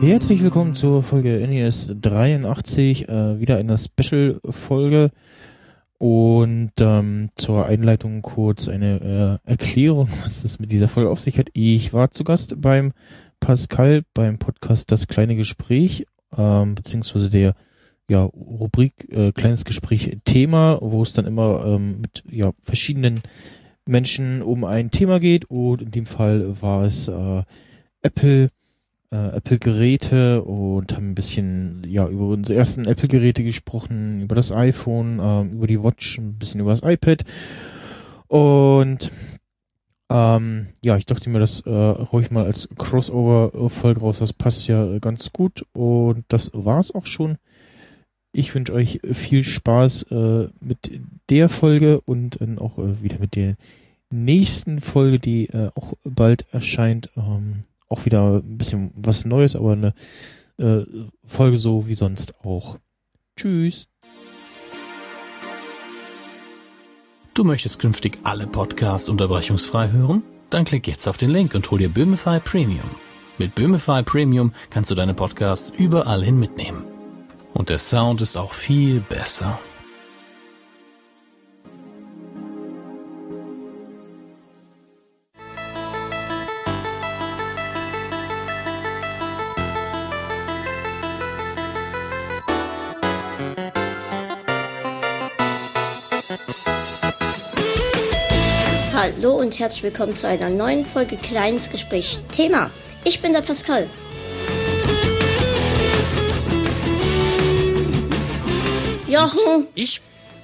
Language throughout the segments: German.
Herzlich willkommen zur Folge NES 83, äh, wieder eine Special-Folge. Und ähm, zur Einleitung kurz eine äh, Erklärung, was es mit dieser Folge auf sich hat. Ich war zu Gast beim Pascal beim Podcast Das kleine Gespräch, ähm, beziehungsweise der ja, Rubrik äh, Kleines Gespräch Thema, wo es dann immer ähm, mit ja, verschiedenen Menschen um ein Thema geht. Und in dem Fall war es äh, Apple, Apple-Geräte und haben ein bisschen ja über unsere ersten Apple-Geräte gesprochen, über das iPhone, äh, über die Watch, ein bisschen über das iPad und ähm, ja, ich dachte mir, das äh, ich mal als Crossover-Folge raus. Das passt ja ganz gut. Und das war's auch schon. Ich wünsche euch viel Spaß äh, mit der Folge und dann auch äh, wieder mit der nächsten Folge, die äh, auch bald erscheint. Ähm, auch wieder ein bisschen was Neues, aber eine äh, Folge so wie sonst auch. Tschüss. Du möchtest künftig alle Podcasts unterbrechungsfrei hören? Dann klick jetzt auf den Link und hol dir Böhmify Premium. Mit Böhmify Premium kannst du deine Podcasts überall hin mitnehmen. Und der Sound ist auch viel besser. Hallo und herzlich willkommen zu einer neuen Folge Kleines Gespräch. Thema: Ich bin der Pascal. Jochen. Ich,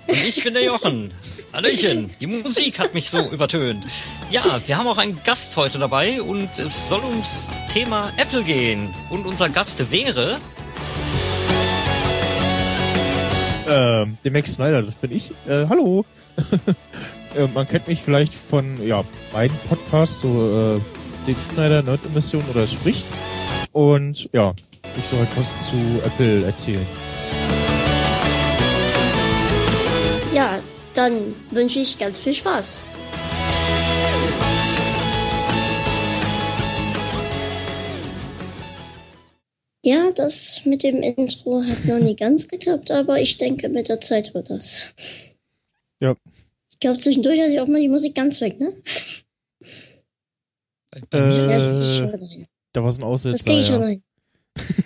und ich bin der Jochen. Hallöchen, die Musik hat mich so übertönt. Ja, wir haben auch einen Gast heute dabei und es soll ums Thema Apple gehen. Und unser Gast wäre. Ähm, der Max Snyder, das bin ich. Äh, hallo. äh, man kennt mich vielleicht von ja, beiden Podcasts, so äh, Dick Snyder, Nerd Emission oder Spricht. Und ja, ich soll halt was zu Apple erzählen. Ja, dann wünsche ich ganz viel Spaß. Ja, das mit dem Intro hat noch nie ganz geklappt, aber ich denke, mit der Zeit wird das. Ja. Ich glaube, zwischendurch hatte ich auch mal die Musik ganz weg, ne? Bei mir Ja, das krieg ich schon Äh, da war so ein Das Aussetzer. kriege ich schon ja. rein.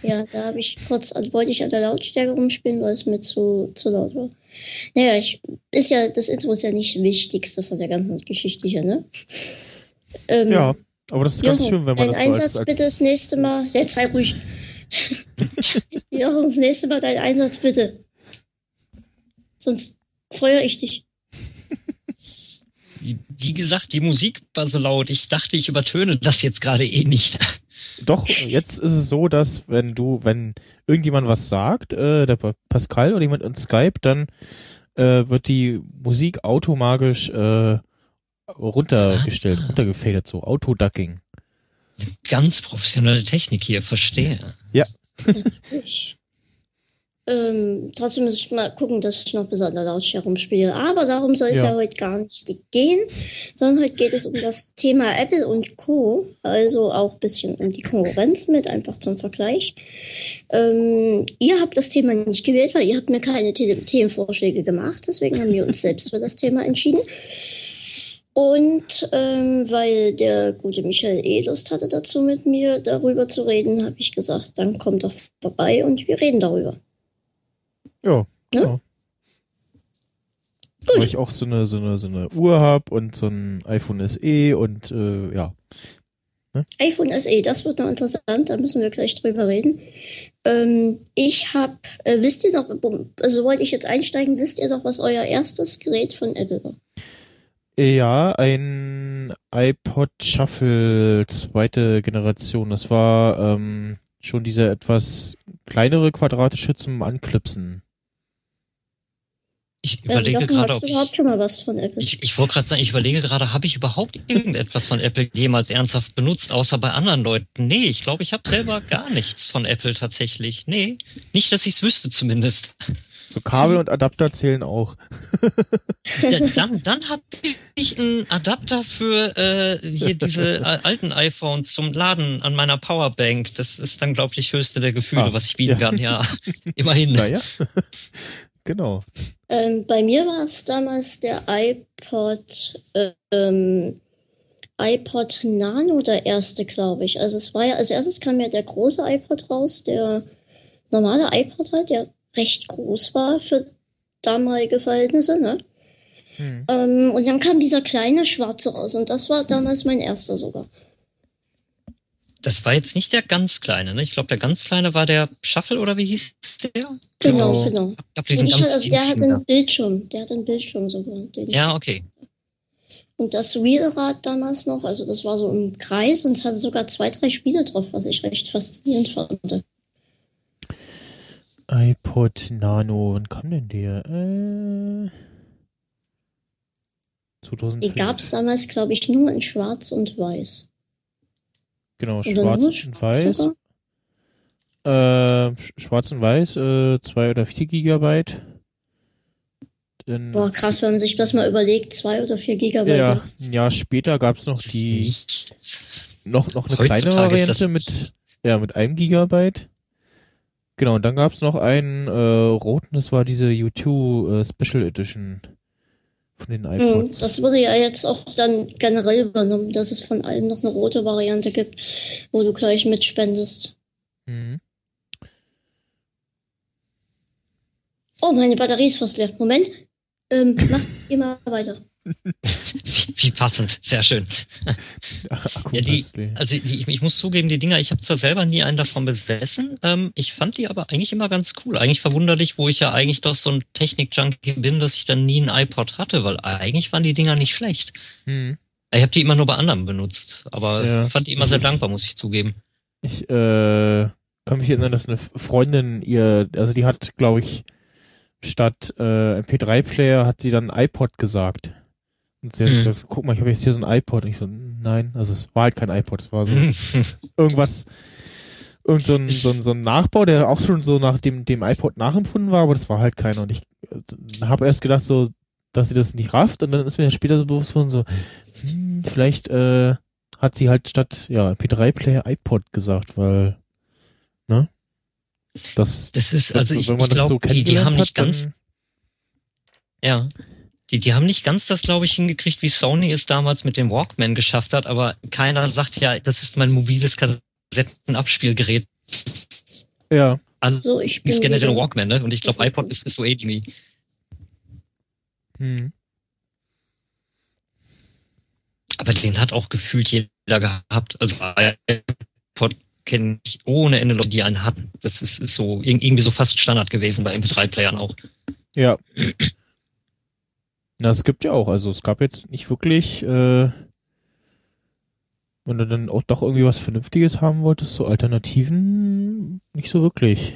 Ja, da habe ich kurz, also wollte ich an der Lautstärke rumspielen, weil es mir zu, zu laut war. Naja, ich, ist ja, das Intro ist ja nicht das Wichtigste von der ganzen Geschichte hier, ne? Ähm, ja, aber das ist ganz Jochen, schön, wenn man dein das so Einsatz als bitte das nächste Mal. Jetzt sei ruhig. Jochen, das nächste Mal dein Einsatz bitte. Sonst feuer ich dich. Wie- gesagt, die Musik war so laut. Ich dachte, ich übertöne das jetzt gerade eh nicht. Doch, jetzt ist es so, dass wenn du, wenn irgendjemand was sagt, äh, der Pa- Pascal oder jemand in Skype, dann äh, wird die Musik automatisch äh, runtergestellt, runtergefadet, so Autoducking. Ganz professionelle Technik hier, verstehe. Ich. Ähm, trotzdem muss ich mal gucken, dass ich noch besonders Lautstärke rumspiele. Aber darum soll es ja. Ja. heute gar nicht gehen, sondern heute geht es um das Thema Apple und Co. Also auch ein bisschen um die Konkurrenz mit, einfach zum Vergleich. Ähm, ihr habt das Thema nicht gewählt, weil ihr habt mir keine The Themenvorschläge gemacht. Deswegen haben wir uns selbst für das Thema entschieden. Und ähm, weil der gute Michael eh Lust hatte dazu mit mir darüber zu reden, habe ich gesagt, dann kommt doch vorbei und wir reden darüber. Ja, Ja? genau. Weil ich auch so eine, so eine, so eine Uhr hab und so ein iPhone SE und äh, ja. iPhone SE, das wird noch interessant, da müssen wir gleich drüber reden. Ähm, ich habe, äh, wisst ihr noch, also wollte ich jetzt einsteigen, wisst ihr noch, was euer erstes Gerät von Apple war? Ja, ein iPod Shuffle zweite Generation. Das war ähm, schon diese etwas kleinere quadratische zum Anklipsen. Ich Ähm, überlege Jochen, gerade, ob du überhaupt ich, schon mal was von Apple? ich, ich wollte gerade sagen, ich überlege gerade, habe ich überhaupt irgendetwas von Apple jemals ernsthaft benutzt, außer bei anderen Leuten? Nee, ich glaube, ich habe selber gar nichts von Apple tatsächlich. Nee, nicht, dass ich es wüsste zumindest. So Kabel und Adapter zählen auch. Ja, dann dann habe ich einen Adapter für äh, hier diese äh, alten iPhones zum Laden an meiner Powerbank. Das ist dann, glaube ich, höchste der Gefühle, Ah, was ich bieten ja. kann. Ja, immerhin. Naja. Genau. Ähm, bei mir war es damals der iPod, äh, ähm, iPod Nano der erste, glaube ich. Also es war ja, als erstes kam ja der große iPod raus, der normale iPod halt, der recht groß war für damalige Verhältnisse, ne? Hm. Ähm, und dann kam dieser kleine schwarze raus und das war damals mein erster sogar. Das war jetzt nicht der ganz kleine, ne? Ich glaube, der ganz kleine war der Shuffle oder wie hieß der? Genau, Genau. genau. Ich glaube, diesen ich ganz also der hat einen Bildschirm, der hat einen Bildschirm sogar. Ja, okay. Und das Wheelrad damals noch, also das war so im Kreis und es hatte sogar zwei, drei Spiele drauf, was ich recht faszinierend fand. iPod Nano, wann kam denn der? Äh, 2005. Die gab es damals, glaube ich, nur in Schwarz und Weiß. Genau, Oder schwarz und weiß. Äh, sch- schwarz und weiß, äh, zwei oder vier Gigabyte. Dann, Boah, krass, wenn man sich das mal überlegt, zwei oder vier Gigabyte. ja, ne? ein Jahr später gab es noch die, noch, noch eine Heutzutage kleine Variante mit, ja, mit einem Gigabyte. Genau, und dann gab es noch einen, äh, roten, das war diese U2 äh, Special Edition von den Hm, iPods. das wurde ja jetzt auch dann generell übernommen, dass es von allem noch eine rote Variante gibt, wo du gleich mitspendest. Mhm. Oh, meine Batterie ist fast leer. Moment. Ähm, mach immer weiter. Wie, passend, sehr schön. Akku Ja, die, also die, ich, muss zugeben, die Dinger, ich habe zwar selber nie einen davon besessen, ähm, ich fand die aber eigentlich immer ganz cool. Eigentlich verwunderlich, wo ich ja eigentlich doch so ein Technik-Junkie bin, dass ich dann nie einen iPod hatte, weil eigentlich waren die Dinger nicht schlecht. Mhm. Ich habe die immer nur bei anderen benutzt, aber Ja. fand die immer sehr dankbar, muss ich zugeben. Ich äh, kann mich erinnern, dass eine Freundin ihr, also die hat, glaube ich, statt äh, MP3-Player hat sie dann iPod gesagt. Und sie hat Mhm. gesagt, guck mal, ich habe jetzt hier so ein iPod. Und ich so, nein, also es war halt kein iPod, es war so irgendwas, irgend so ein, so ein, so ein Nachbau, der auch schon so nach dem, dem iPod nachempfunden war, aber das war halt keiner. Und ich äh, habe erst gedacht so, dass sie das nicht rafft und dann ist mir später so bewusst worden, so, hm, vielleicht äh, hat sie halt statt ja, MP3-Player iPod gesagt, weil, ne? Das, Das ist, also ich, wenn man ich das so glaube, die, die haben nicht hat, ganz, ja, die, die haben nicht ganz das, glaube ich, hingekriegt, wie Sony es damals mit dem Walkman geschafft hat, aber keiner sagt ja, das ist mein mobiles Kassettenabspielgerät. ja, Also, So, ich bin ist generell wieder- Walkman, ne? Und ich glaube, iPod ist, ist so ähnlich. hm. Aber den hat auch gefühlt jeder gehabt. Also iPod kenne ich ohne Ende Leute, die einen hatten. Das ist, ist so ir- irgendwie so fast Standard gewesen bei MP3-Playern auch. Ja. Na, es gibt ja auch, also es gab jetzt nicht wirklich, äh, wenn du dann auch doch irgendwie was Vernünftiges haben wolltest, so Alternativen nicht so wirklich.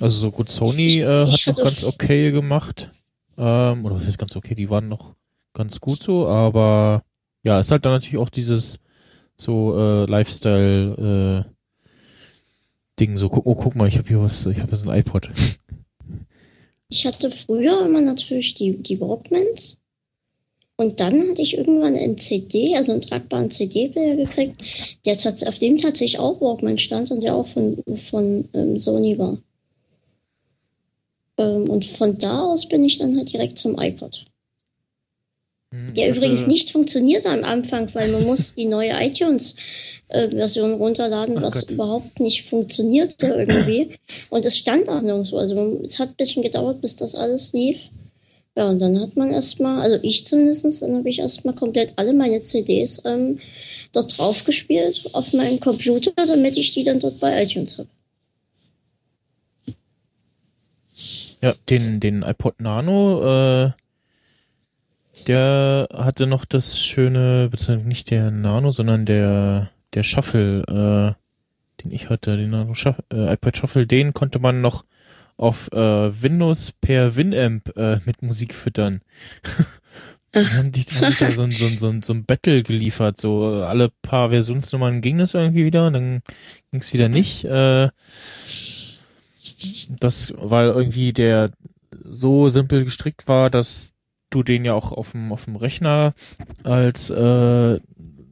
Also so gut, Sony äh, hat noch ganz okay gemacht. Ähm, oder was heißt ganz okay, die waren noch ganz gut so, aber ja, ist halt dann natürlich auch dieses so äh, Lifestyle äh, Ding, so guck, oh, guck mal, ich habe hier was, ich habe hier so ein iPod. Ich hatte früher immer natürlich die, die Walkmans. Und dann hatte ich irgendwann einen CD, also einen tragbaren CD-Player gekriegt, der tats auf dem tatsächlich auch Walkman stand und der auch von, von ähm, Sony war. Ähm, und von da aus bin ich dann halt direkt zum iPod. Hm, Der übrigens nicht funktionierte am Anfang, weil man muss die neue iTunes-Version runterladen, Ach was Gott. überhaupt nicht funktionierte irgendwie. Und es stand auch nirgendwo. Also es hat ein bisschen gedauert, bis das alles lief. Ja, und dann hat man erstmal, also ich zumindest, dann habe ich erstmal komplett alle meine CDs ähm, dort drauf gespielt auf meinem Computer, damit ich die dann dort bei iTunes habe. Ja, den, den iPod Nano, äh, der hatte noch das schöne, beziehungsweise nicht der Nano, sondern der, der Shuffle, äh, den ich hatte, den Nano Shuffle, äh, iPod Shuffle, den konnte man noch auf äh, Windows per Winamp äh, mit Musik füttern. Dann haben die, haben die da so ein, so, ein, so, ein, so ein Battle geliefert, so äh, alle paar Versionsnummern ging das irgendwie wieder, und dann ging es wieder nicht. Äh, das, weil irgendwie der so simpel gestrickt war, dass du den ja auch auf dem, auf dem Rechner als äh,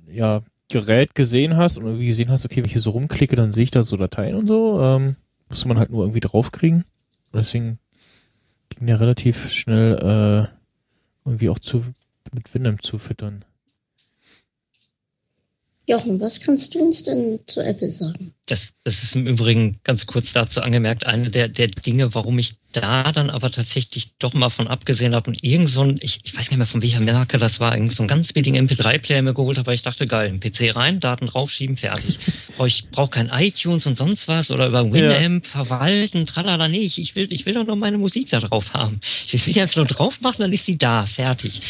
ja, Gerät gesehen hast und irgendwie gesehen hast, okay, wenn ich hier so rumklicke, dann sehe ich da so Dateien und so. Ähm, musste man halt nur irgendwie draufkriegen. Deswegen ging der relativ schnell äh, irgendwie auch zu mit Winamp zu füttern. Jochen, was kannst du uns denn zu Apple sagen? Das, das ist im Übrigen ganz kurz dazu angemerkt, eine der, der Dinge, warum ich da dann aber tatsächlich doch mal von abgesehen habe und irgend so ein, ich, ich weiß nicht mehr von welcher Marke das war, irgend so ein ganz billigen MP3-Player mir geholt habe, weil ich dachte, geil, ein PC rein, Daten draufschieben, fertig. ich brauche kein iTunes und sonst was oder über Winamp ja. verwalten, tralala, nee, ich, ich will, ich will doch nur meine Musik da drauf haben. Ich will die einfach nur drauf machen, dann ist sie da, fertig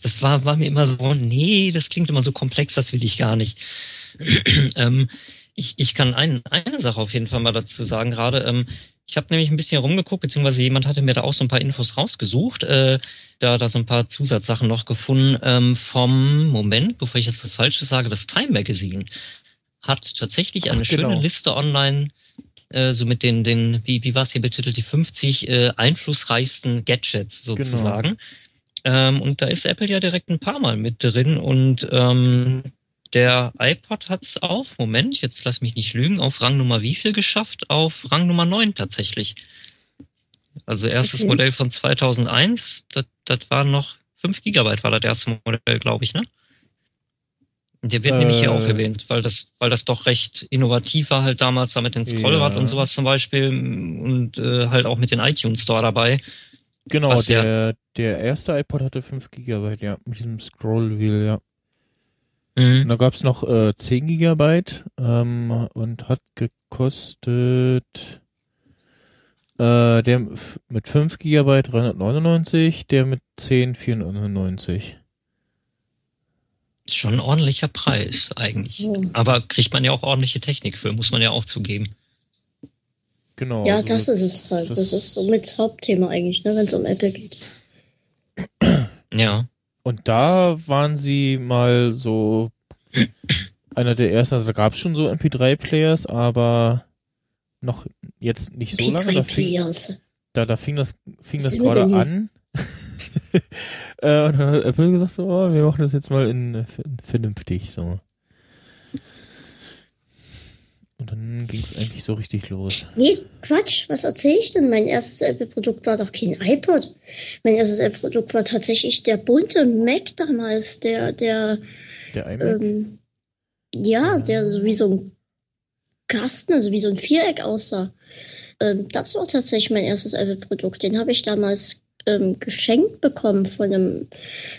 das, war, war mir immer so, nee, das klingt immer so komplex, das will ich gar nicht. ähm, ich, ich kann ein, eine Sache auf jeden Fall mal dazu sagen gerade. Ähm, ich habe nämlich ein bisschen rumgeguckt, beziehungsweise jemand hatte mir da auch so ein paar Infos rausgesucht, äh, da da so ein paar Zusatzsachen noch gefunden ähm, vom Moment, bevor ich jetzt was Falsches sage, das Time Magazine hat tatsächlich eine Ach, genau. schöne Liste online, äh, so mit den, den wie, wie war es hier betitelt, die 50 äh, einflussreichsten Gadgets genau. sozusagen. Genau. Ähm, und da ist Apple ja direkt ein paar Mal mit drin und ähm, der iPod hat's auf, Moment, jetzt lass mich nicht lügen, auf Rang Nummer wie viel geschafft? Auf Rang Nummer 9 tatsächlich. Also erstes okay. Modell von 2001, das, das war noch 5 Gigabyte war das erste Modell, glaube ich, ne? Der wird äh, nämlich hier auch äh. erwähnt, weil das, weil das doch recht innovativ war halt damals da mit dem Scrollrad ja. und sowas zum Beispiel und äh, halt auch mit den iTunes Store dabei. Genau, Was der, ja, der erste iPod hatte 5 GB, ja, mit diesem Scroll-Wheel, ja. Mhm. Und da gab's noch äh, 10 GB ähm, und hat gekostet äh, der mit 5 GB 399, der mit 10 499. Schon ein ordentlicher Preis eigentlich. Mhm. Aber kriegt man ja auch ordentliche Technik für, muss man ja auch zugeben. Genau. Ja, also das ist es halt. Das, das ist somit das Hauptthema eigentlich, ne, wenn es um Apple geht. Ja. Und da waren sie mal so einer der ersten, also da gab es schon so MP3-Players, aber noch jetzt nicht so lange. Da fing, da, da fing das, fing das gerade an. äh, und dann hat Apple gesagt so, oh, wir machen das jetzt mal in, in vernünftig, so. Und dann ging es eigentlich so richtig los. Nee, Quatsch, was erzähle ich denn? Mein erstes Apple-Produkt war doch kein iPod. Mein erstes Apple-Produkt war tatsächlich der bunte Mac damals, der, der, der iMac? Ähm, ja, der so wie so ein Kasten, also wie so ein Viereck aussah. Ähm, das war tatsächlich mein erstes Apple-Produkt. Den habe ich damals ähm, geschenkt bekommen von einem,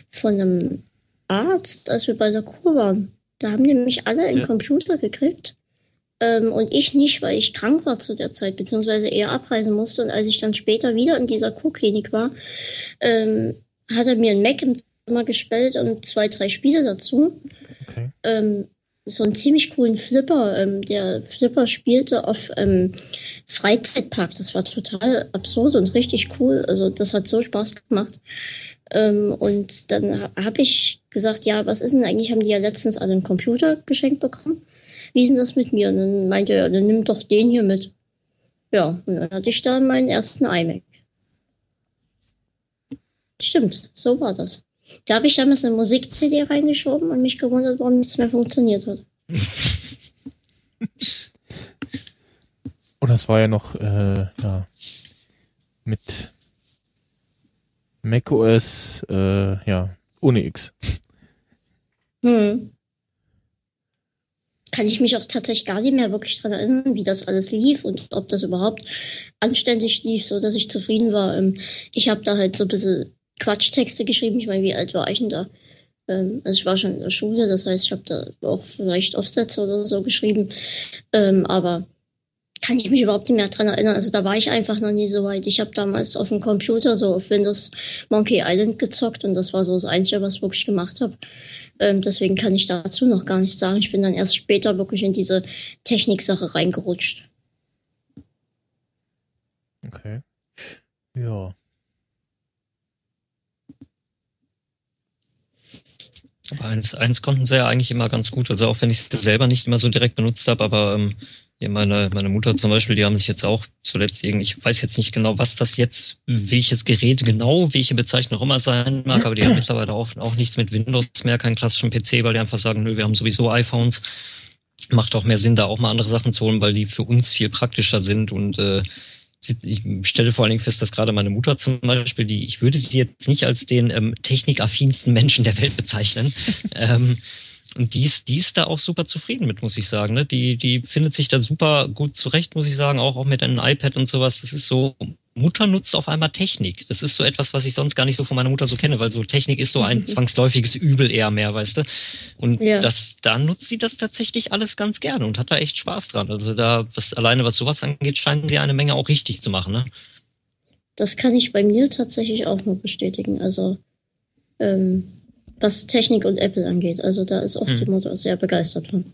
von einem Arzt, als wir bei der Kur waren. Da haben nämlich alle einen ja. Computer gekriegt. Ähm, und ich nicht, weil ich krank war zu der Zeit, beziehungsweise eher abreisen musste. Und als ich dann später wieder in dieser Kurklinik war, ähm, hat er mir ein Mac im Zimmer gestellt und zwei, drei Spiele dazu. Okay. Ähm, so einen ziemlich coolen Flipper. Ähm, der Flipper spielte auf ähm, Freizeitpark. Das war total absurd und richtig cool. Also das hat so Spaß gemacht. Ähm, und dann habe ich gesagt, ja, was ist denn eigentlich? Haben die ja letztens alle einen Computer geschenkt bekommen wie ist denn das mit mir? Und dann meinte er, dann nimm doch den hier mit. Ja, und dann hatte ich da meinen ersten iMac. Stimmt, so war das. Da habe ich damals eine Musik-CD reingeschoben und mich gewundert, warum nichts mehr funktioniert hat. Und das war ja noch, äh, ja, mit macOS, äh, ja, ohne X. Hm kann ich mich auch tatsächlich gar nicht mehr wirklich dran erinnern, wie das alles lief und ob das überhaupt anständig lief, so dass ich zufrieden war. Ähm, ich habe da halt so ein bisschen Quatschtexte geschrieben. Ich meine, wie alt war ich denn da? Ähm, also ich war schon in der Schule, das heißt, ich habe da auch vielleicht Aufsätze oder so geschrieben. Ähm, aber kann ich mich überhaupt nicht mehr dran erinnern. Also da war ich einfach noch nie so weit. Ich habe damals auf dem Computer so auf Windows Monkey Island gezockt und das war so das Einzige, was ich wirklich gemacht habe. Ähm, deswegen kann ich dazu noch gar nichts sagen. Ich bin dann erst später wirklich in diese Techniksache reingerutscht. Okay. Ja. Aber eins, eins konnten sie ja eigentlich immer ganz gut. Also auch wenn ich es selber nicht immer so direkt benutzt habe, aber ähm, Ja, meine, meine Mutter zum Beispiel, die haben sich jetzt auch zuletzt irgendwie, ich weiß jetzt nicht genau, was das jetzt, welches Gerät genau, welche Bezeichnung auch immer sein mag, aber die haben mittlerweile auch, auch nichts mit Windows mehr, keinen klassischen PC, weil die einfach sagen, nö, wir haben sowieso iPhones. Macht auch mehr Sinn, da auch mal andere Sachen zu holen, weil die für uns viel praktischer sind und äh, ich stelle vor allen Dingen fest, dass gerade meine Mutter zum Beispiel, die, ich würde sie jetzt nicht als den ähm, technikaffinsten Menschen der Welt bezeichnen, ähm, und die ist, die ist da auch super zufrieden mit, muss ich sagen. Ne? Die, die findet sich da super gut zurecht, muss ich sagen, auch, auch mit einem iPad und sowas. Das ist so, Mutter nutzt auf einmal Technik. Das ist so etwas, was ich sonst gar nicht so von meiner Mutter so kenne, weil so Technik ist so ein zwangsläufiges Übel eher mehr, weißt du. Und ja. das, da nutzt sie das tatsächlich alles ganz gerne und hat da echt Spaß dran. Also da, was alleine was sowas angeht, scheinen sie eine Menge auch richtig zu machen, ne? Das kann ich bei mir tatsächlich auch nur bestätigen. Also ähm, was Technik und Apple angeht. Also da ist auch hm. die Mutter sehr begeistert von.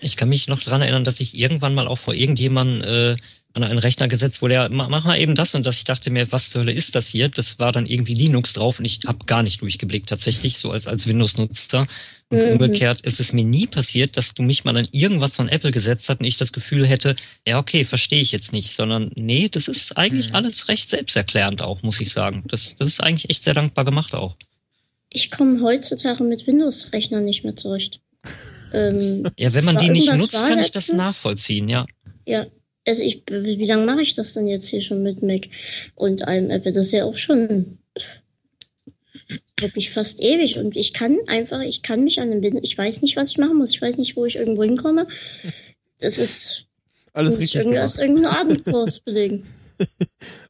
Ich kann mich noch dran erinnern, dass ich irgendwann mal auch vor irgendjemandem äh, an einen Rechner gesetzt wurde, ja, mach mal eben das und das. Ich dachte mir, was zur Hölle ist das hier? Das war dann irgendwie Linux drauf und ich habe gar nicht durchgeblickt tatsächlich, so als, als Windows-Nutzer. Und mhm. umgekehrt ist es mir nie passiert, dass du mich mal an irgendwas von Apple gesetzt hast und ich das Gefühl hätte, ja, okay, verstehe ich jetzt nicht, sondern nee, das ist eigentlich mhm. alles recht selbsterklärend auch, muss ich sagen. Das, das ist eigentlich echt sehr dankbar gemacht auch. Ich komme heutzutage mit Windows-Rechnern nicht mehr zurecht. Ähm, ja, wenn man die nicht nutzt, kann ich das nachvollziehen, ja. Ja, also ich, wie lange mache ich das denn jetzt hier schon mit Mac und einem Apple? Das ist ja auch schon wirklich fast ewig und ich kann einfach, ich kann mich an den Binden, ich weiß nicht, was ich machen muss, ich weiß nicht, wo ich irgendwo hinkomme. Das ist alles richtig irgendwie gemacht. aus irgendeinem Abendkurs belegen.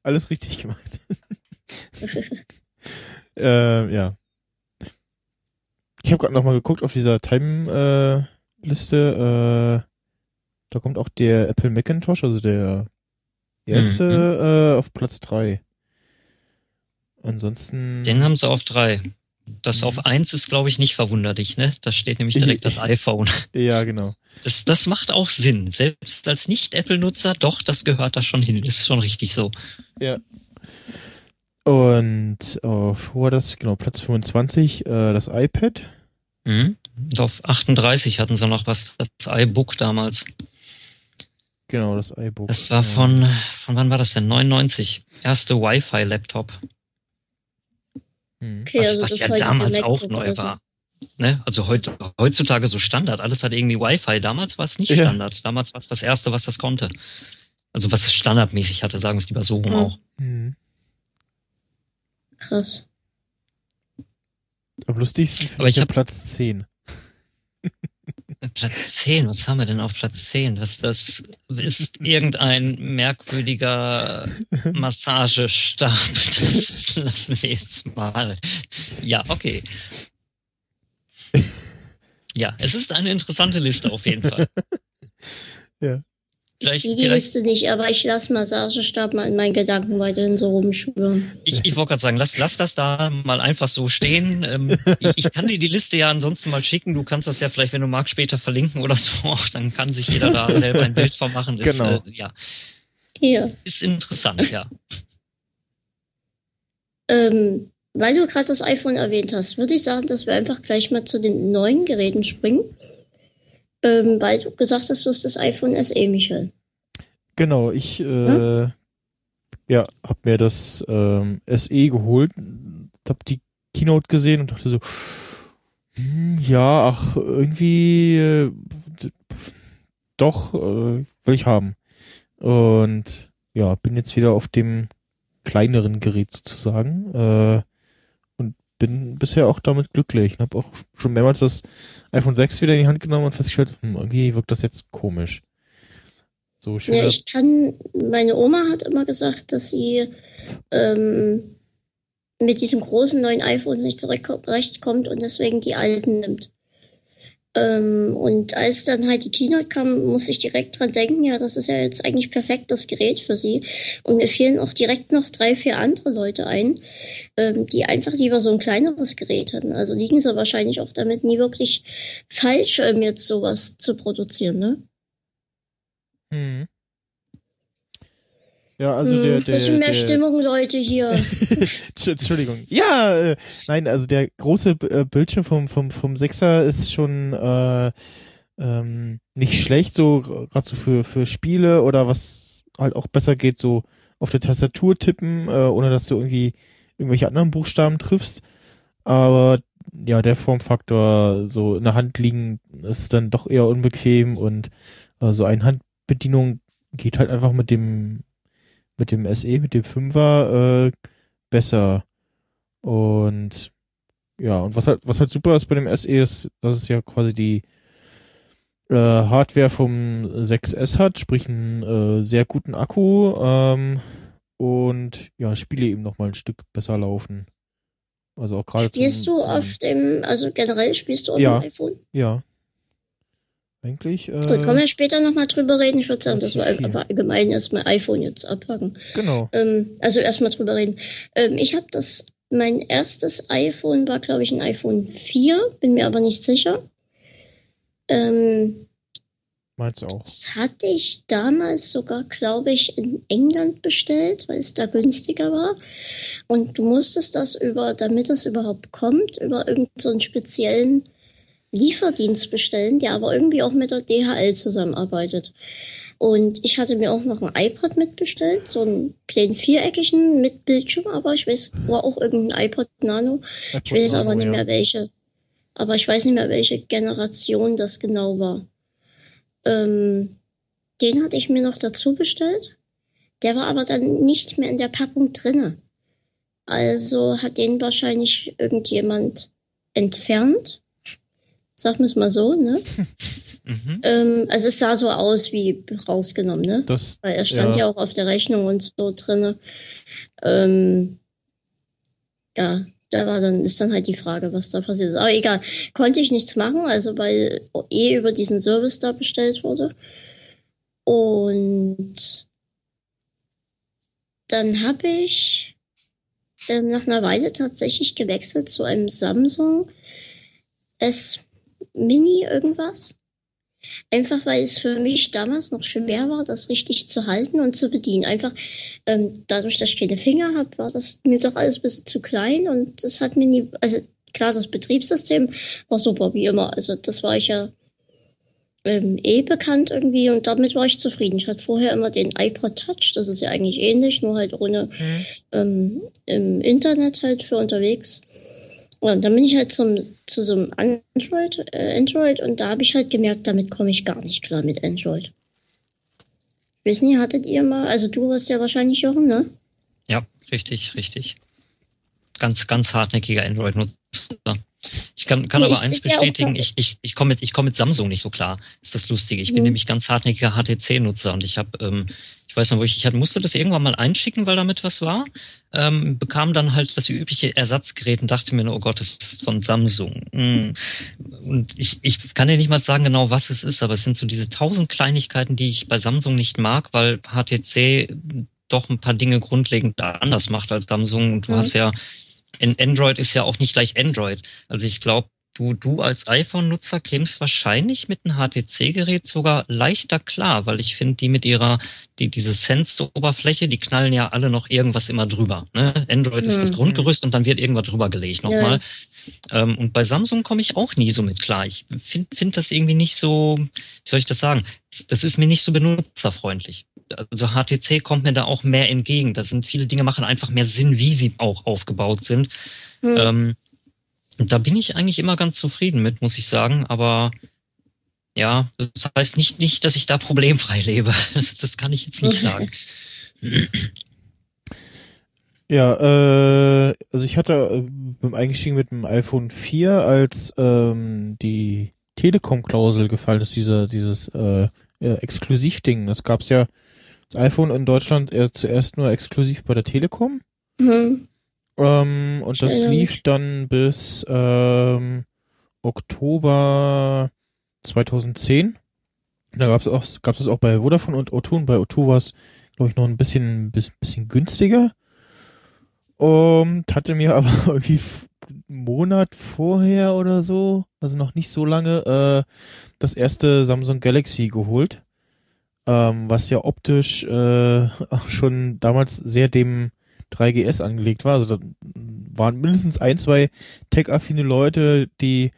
alles richtig gemacht. äh, ja. Ich habe gerade noch mal geguckt auf dieser Time-Liste. Äh, da kommt auch der Apple Macintosh, also der erste, mhm. äh, auf Platz drei. Ansonsten. Den haben sie auf drei. Das auf eins ist, glaube ich, nicht verwunderlich, ne? Da steht nämlich direkt das iPhone. Ja, genau. Das, das macht auch Sinn. Selbst als Nicht-Apple-Nutzer, doch, das gehört da schon hin. Ist schon richtig so. Ja. Und auf, wo war das? Genau, Platz 25, äh, das iPad. Mhm. Und auf 38 hatten sie noch was, das iBook damals. Genau, das iBook. Das war von, von wann war das denn? 99. Erste Wi-Fi-Laptop. Hm. Okay, was, also was ja damals auch neu so. war. Ne? Also heut, heutzutage so Standard. Alles hat irgendwie Wi-Fi. Damals war es nicht ja. Standard. Damals war es das erste, was das konnte. Also was es standardmäßig hatte, sagen wir es lieber so rum hm. auch. Hm. Krass. Am lustigsten finde ich, ich Platz 10. Platz 10, was haben wir denn auf Platz 10? Was das ist irgendein merkwürdiger Massagestab. Das lassen wir jetzt mal. Ja, okay. Ja, es ist eine interessante Liste auf jeden Fall. Ja. Ich sehe die Liste nicht, aber ich lasse Massagestab mal in meinen Gedanken weiterhin so rumschwören. Ich, ich wollte gerade sagen, lass, lass das da mal einfach so stehen. Ähm, ich, ich kann dir die Liste ja ansonsten mal schicken. Du kannst das ja vielleicht, wenn du magst, später verlinken oder so. Auch dann kann sich jeder da selber ein Bild von machen. Ist, genau. Äh, ja. ja. Ist interessant, ja. Ähm, weil du gerade das iPhone erwähnt hast, würde ich sagen, dass wir einfach gleich mal zu den neuen Geräten springen. Ähm, weil du gesagt hast, du hast das iPhone SE, Michael. Genau, ich äh, hm? ja, hab mir das ähm, SE geholt, hab die Keynote gesehen und dachte so, hm, ja, ach, irgendwie äh, doch, äh, will ich haben. Und ja, bin jetzt wieder auf dem kleineren Gerät sozusagen. Äh, bin bisher auch damit glücklich und habe auch schon mehrmals das iPhone 6 wieder in die Hand genommen und festgestellt, hm, irgendwie wirkt das jetzt komisch. So schön. Ja, ich kann, meine Oma hat immer gesagt, dass sie ähm, mit diesem großen neuen iPhone nicht zurechtkommt und deswegen die alten nimmt. Ähm, und als dann halt die Keynote kam, muss ich direkt dran denken, ja, das ist ja jetzt eigentlich perfekt das Gerät für sie. Und mir fielen auch direkt noch drei, vier andere Leute ein, ähm, die einfach lieber so ein kleineres Gerät hatten. Also liegen sie wahrscheinlich auch damit nie wirklich falsch, ähm, jetzt sowas zu produzieren, ne? Hm. Ja, also hm, der, der bisschen mehr der, Stimmung, Leute hier. Entschuldigung. Ja, äh, nein, also der große äh, Bildschirm vom vom vom Sechser ist schon äh, ähm, nicht schlecht, so gerade so für, für Spiele oder was halt auch besser geht, so auf der Tastatur tippen, äh, ohne dass du irgendwie irgendwelche anderen Buchstaben triffst. Aber ja, der Formfaktor so in der Hand liegen ist dann doch eher unbequem und äh, so eine Handbedienung geht halt einfach mit dem mit dem SE, mit dem 5er äh, besser. Und ja, und was halt, was halt super ist bei dem SE ist, dass es ja quasi die äh, Hardware vom 6S hat, sprich einen äh, sehr guten Akku ähm, und ja, Spiele eben noch mal ein Stück besser laufen. Also auch gerade Spielst zum, du auf dem, also generell spielst du auf Ja. dem iPhone? Ja. Eigentlich, äh, Gut, können wir später nochmal drüber reden. Ich würde sagen, wir Okay. aber allgemein erstmal iPhone jetzt abhaken. genau. Ähm, also erstmal drüber reden. Ähm, ich habe das, mein erstes iPhone war, glaube ich, ein iPhone 4, bin mir aber nicht sicher. Ähm, Meinst du auch? das hatte ich damals sogar, glaube ich, in England bestellt, weil es da günstiger war. Und du musstest das über, damit das überhaupt kommt, über irgendeinen so speziellen Lieferdienst bestellen, der aber irgendwie auch mit der DHL zusammenarbeitet. Und ich hatte mir auch noch ein iPod mitbestellt, so einen kleinen viereckigen mit Bildschirm, aber ich weiß, war auch irgendein iPod Nano. Ich weiß aber nicht mehr welche. Aber ich weiß nicht mehr, welche Generation das genau war. Ähm, den hatte ich mir noch dazu bestellt. Der war aber dann nicht mehr in der Packung drinne. Also hat den wahrscheinlich irgendjemand entfernt. Sagen wir es mal so, ne? Mhm. Ähm, also es sah so aus wie rausgenommen, ne? Das, Weil er stand ja, Ja. auch auf der Rechnung und so drinne. Ähm, ja, da war dann, ist dann halt die Frage, was da passiert ist. Aber egal, konnte ich nichts machen, also weil eh über diesen Service da bestellt wurde. Und dann habe ich ähm, nach einer Weile tatsächlich gewechselt zu einem Samsung S Mini irgendwas. Einfach weil es für mich damals noch schwer war, das richtig zu halten und zu bedienen. Einfach ähm, dadurch, dass ich keine Finger habe, war das mir doch alles ein bisschen zu klein und das hat mir nie, also klar, das Betriebssystem war super wie immer. Also das war ich ja ähm, eh bekannt irgendwie und damit war ich zufrieden. Ich hatte vorher immer den iPod Touch, das ist ja eigentlich ähnlich, nur halt ohne Mhm. ähm, im Internet halt für unterwegs. Und dann bin ich halt zum, zu so einem Android, äh, Android und da habe ich halt gemerkt, damit komme ich gar nicht klar mit Android. Weiß nicht, hattet ihr mal, also du warst ja wahrscheinlich Jochen, ne? Ja, richtig, richtig. Ganz, ganz hartnäckiger Android-Nutzer. Ich kann, kann Nee, aber ich- eins ja bestätigen, klar. ich, ich, ich komme mit, ich komm mit Samsung nicht so klar. Ist das lustige. Ich bin Mhm. nämlich ganz hartnäckiger HTC-Nutzer und ich habe, ähm, ich weiß noch, wo ich, ich hatte, musste das irgendwann mal einschicken, weil damit was war. Ähm, bekam dann halt das übliche Ersatzgerät und dachte mir, nur, oh Gott, das ist von Samsung. Mm. Und ich, ich kann dir nicht mal sagen genau, was es ist, aber es sind so diese tausend Kleinigkeiten, die ich bei Samsung nicht mag, weil HTC doch ein paar Dinge grundlegend anders macht als Samsung. Und du Mhm. hast ja, in Android ist ja auch nicht gleich Android. Also ich glaube, du, du als iPhone-Nutzer kämst wahrscheinlich mit einem HTC-Gerät sogar leichter klar, weil ich finde, die mit ihrer, die, diese Sense-Oberfläche, die knallen ja alle noch irgendwas immer drüber. Ne? Android ist das Mhm. Grundgerüst und dann wird irgendwas drüber gelegt Ja. Ähm, und bei Samsung komme ich auch nie so mit klar. Ich finde find das irgendwie nicht so, wie soll ich das sagen? Das, das ist mir nicht so benutzerfreundlich. Also HTC kommt mir da auch mehr entgegen. Da sind viele Dinge machen einfach mehr Sinn, wie sie auch aufgebaut sind. Hm. Ähm, da bin ich eigentlich immer ganz zufrieden mit, muss ich sagen. Aber ja, das heißt nicht, nicht, dass ich da problemfrei lebe. Das, das kann ich jetzt nicht sagen. Ja, äh, also ich hatte äh, beim Eingestiegen mit dem iPhone 4, als ähm, die Telekom-Klausel gefallen ist, dieser, dieses äh, äh, Exklusivding. Das gab's ja, das iPhone in Deutschland äh, zuerst nur exklusiv bei der Telekom. Hm. Ähm, und das lief dann bis ähm, Oktober 2010. Da gab's auch, gab's das auch bei Vodafone und O2. Und bei O2 war es, glaube ich, noch ein bisschen, bis- bisschen günstiger. Und hatte mir aber irgendwie einen Monat vorher oder so, also noch nicht so lange, äh, das erste Samsung Galaxy geholt. Ähm, was ja optisch äh, schon damals sehr dem 3GS angelegt war. Also da waren mindestens ein, zwei tech-affine Leute, die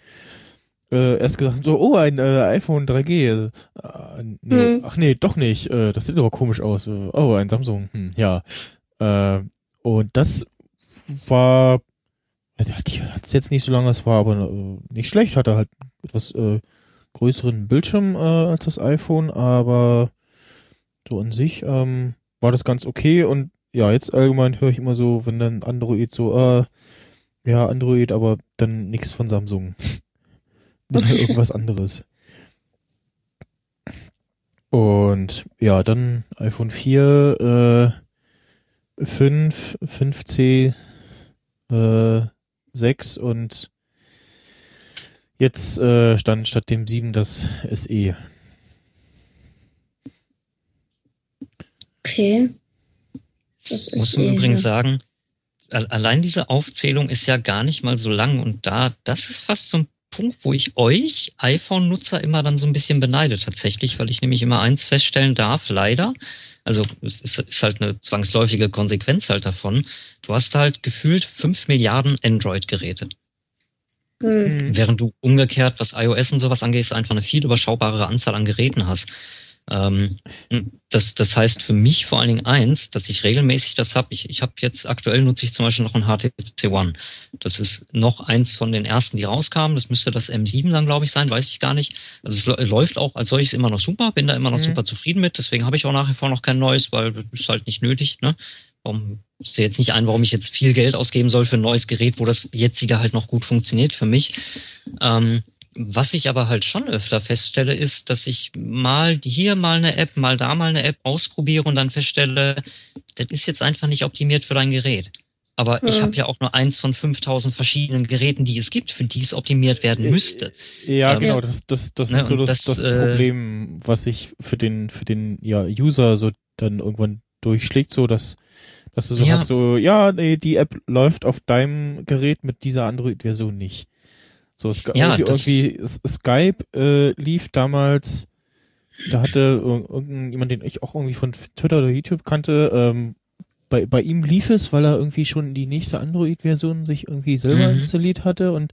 äh, erst gesagt, so, oh, ein äh, iPhone 3G. Äh, nee, Hm. Ach nee, doch nicht. Äh, das sieht aber komisch aus. Äh, oh, ein Samsung. Hm, ja. Äh, und das war, also hat es jetzt nicht so lange, es war aber äh, nicht schlecht, hatte halt etwas äh, größeren Bildschirm äh, als das iPhone, aber so an sich ähm, war das ganz okay und ja, jetzt allgemein höre ich immer so, wenn dann Android so, äh, ja, Android, aber dann nichts von Samsung. Irgendwas anderes. Und ja, dann iPhone 4, äh, 5, 5C, äh, 6 und jetzt äh, stand statt dem 7 das E. SE. Okay. Das ist Muss man eh- übrigens sagen, allein diese Aufzählung ist ja gar nicht mal so lang und da, das ist fast so ein Punkt, wo ich euch iPhone-Nutzer immer dann so ein bisschen beneide tatsächlich, weil ich nämlich immer eins feststellen darf, leider. Also es ist, ist halt eine zwangsläufige Konsequenz halt davon. Du hast halt gefühlt fünf Milliarden Android-Geräte. Hm. Während du umgekehrt, was iOS und sowas angeht, einfach eine viel überschaubarere Anzahl an Geräten hast. Ähm, das, das heißt für mich vor allen Dingen eins, dass ich regelmäßig das habe. Ich, ich habe jetzt aktuell nutze ich zum Beispiel noch ein HTC One. Das ist noch eins von den ersten, die rauskamen. Das müsste das M7 dann, glaube ich, sein, weiß ich gar nicht. Also es lä- läuft auch als solches immer noch super, bin da immer noch Mhm. super zufrieden mit. Deswegen habe ich auch nach wie vor noch kein neues, weil es ist halt nicht nötig. Ne? Warum ich sehe jetzt nicht ein, warum ich jetzt viel Geld ausgeben soll für ein neues Gerät, wo das jetzige halt noch gut funktioniert für mich. Ähm, was ich aber halt schon öfter feststelle, ist, dass ich mal hier mal eine App, mal da mal eine App ausprobiere und dann feststelle, das ist jetzt einfach nicht optimiert für dein Gerät. Aber ich Hm. habe ja auch nur eins von 5000 verschiedenen Geräten, die es gibt, für die es optimiert werden müsste. Ja, Ähm, genau, das, das, das ne, ist so das, das, das, äh, Problem, was sich für den, für den ja, User so dann irgendwann durchschlägt, so dass, dass du so Ja. hast, so, ja, nee, die App läuft auf deinem Gerät mit dieser Android-Version nicht. So, Sky Ja, irgendwie, irgendwie Skype äh, lief damals, da hatte ir- irgendjemand, den ich auch irgendwie von Twitter oder YouTube kannte, ähm, bei, bei ihm lief es, weil er irgendwie schon die nächste Android-Version sich irgendwie selber Mhm. installiert hatte und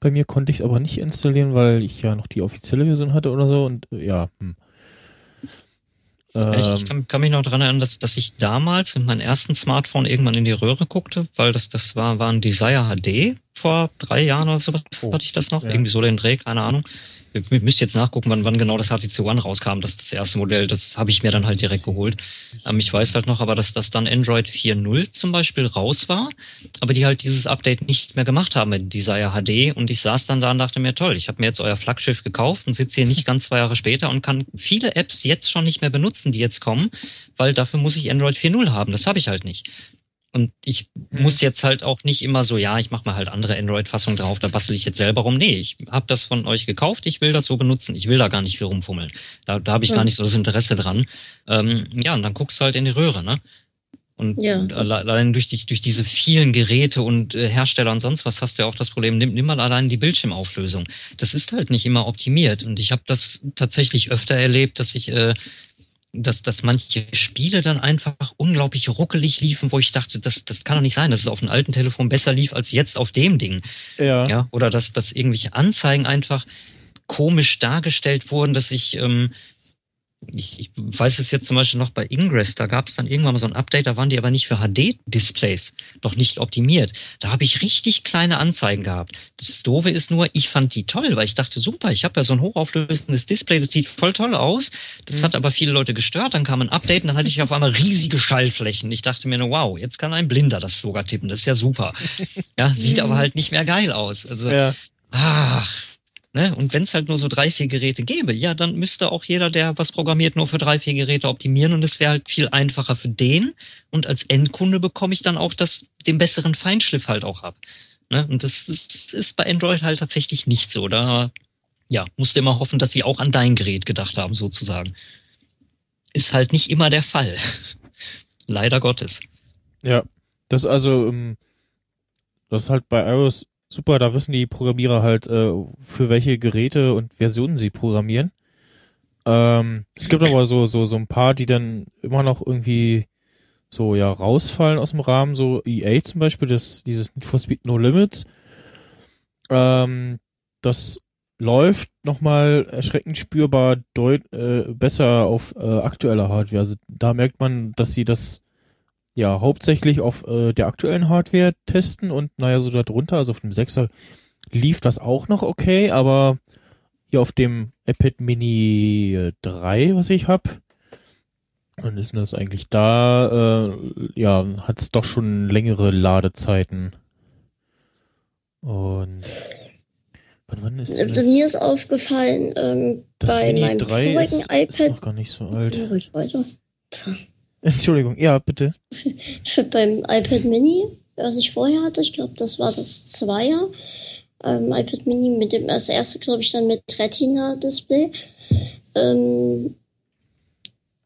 bei mir konnte ich es aber nicht installieren, weil ich ja noch die offizielle Version hatte oder so und ja. Hm. Ich, ich Ähm, kann, kann mich noch dran erinnern, dass, dass ich damals mit meinem ersten Smartphone irgendwann in die Röhre guckte, weil das, das war, war ein Desire HD vor drei Jahren oder sowas Oh, hatte ich das noch. ja. Irgendwie so den Dreh, keine Ahnung. Ihr müsst jetzt nachgucken, wann, wann genau das HTC One rauskam, das das erste Modell. Das habe ich mir dann halt direkt geholt. Ähm, ich weiß halt noch aber, dass das dann Android 4.0 zum Beispiel raus war, aber die halt dieses Update nicht mehr gemacht haben mit Desire HD. Und ich saß dann da und dachte mir, toll, ich habe mir jetzt euer Flaggschiff gekauft und sitze hier nicht ganz zwei Jahre später und kann viele Apps jetzt schon nicht mehr benutzen, die jetzt kommen, weil dafür muss ich Android 4.0 haben. Das habe ich halt nicht. Und ich Mhm. muss jetzt halt auch nicht immer so, ja, ich mache mal halt andere Android-Fassungen drauf, da bastel ich jetzt selber rum. Nee, ich habe das von euch gekauft, ich will das so benutzen, ich will da gar nicht viel rumfummeln. Da, da habe ich gar nicht so das Interesse dran. Ähm, ja, und dann guckst du halt in die Röhre, ne? Und Ja, und allein durch, die, durch diese vielen Geräte und äh, Hersteller und sonst was hast du ja auch das Problem, nimm, nimm mal allein die Bildschirmauflösung. Das ist halt nicht immer optimiert. Und ich habe das tatsächlich öfter erlebt, dass ich äh, dass, dass manche Spiele dann einfach unglaublich ruckelig liefen, wo ich dachte, das, das kann doch nicht sein, dass es auf einem alten Telefon besser lief als jetzt auf dem Ding. ja. Ja, oder dass, dass irgendwelche Anzeigen einfach komisch dargestellt wurden, dass ich, ähm, ich, ich weiß es jetzt zum Beispiel noch bei Ingress, da gab es dann irgendwann mal so ein Update, da waren die aber nicht für HD-Displays, noch nicht optimiert. Da habe ich richtig kleine Anzeigen gehabt. Das Doofe ist nur, ich fand die toll, weil ich dachte, super, ich habe ja so ein hochauflösendes Display, das sieht voll toll aus. Das Mhm. hat aber viele Leute gestört, dann kam ein Update und dann hatte ich auf einmal riesige Schallflächen. Ich dachte mir nur, wow, jetzt kann ein Blinder das sogar tippen, das ist ja super. Ja, sieht aber halt nicht mehr geil aus. Also ja. Ach, ne? Und wenn es halt nur so drei, vier Geräte gäbe, ja, dann müsste auch jeder, der was programmiert, nur für drei, vier Geräte optimieren und es wäre halt viel einfacher für den. Und als Endkunde bekomme ich dann auch das, den besseren Feinschliff halt auch ab. Ne? Und das ist, ist bei Android halt tatsächlich nicht so. Da ja, musst du immer hoffen, dass sie auch an dein Gerät gedacht haben, sozusagen. Ist halt nicht immer der Fall. Leider Gottes. Ja, das also, ähm, das halt bei iOS super, da wissen die Programmierer halt, äh, für welche Geräte und Versionen sie programmieren. Ähm, es gibt aber so, so, so ein paar, die dann immer noch irgendwie so, ja, rausfallen aus dem Rahmen, so EA zum Beispiel, das, dieses Need for Speed No Limits. Ähm, das läuft nochmal erschreckend spürbar deut äh, besser auf äh, aktueller Hardware. Also da merkt man, dass sie das ja hauptsächlich auf äh, der aktuellen Hardware testen und naja, so darunter, also auf dem 6er lief das auch noch okay, aber hier auf dem iPad Mini 3, was ich habe, dann ist das eigentlich da, äh, ja, hat es doch schon längere Ladezeiten. Und wann, wann ist das? Mir ist aufgefallen, ähm, bei Mini meinem 3 vorigen ist, ist iPad. noch gar nicht so alt. Ja, ruhig weiter. Entschuldigung, ja, bitte. beim iPad Mini, was ich vorher hatte, ich glaube, das war das Zweier. Ähm, iPad Mini mit dem, das erste, glaube ich, dann mit Retina-Display. Ähm,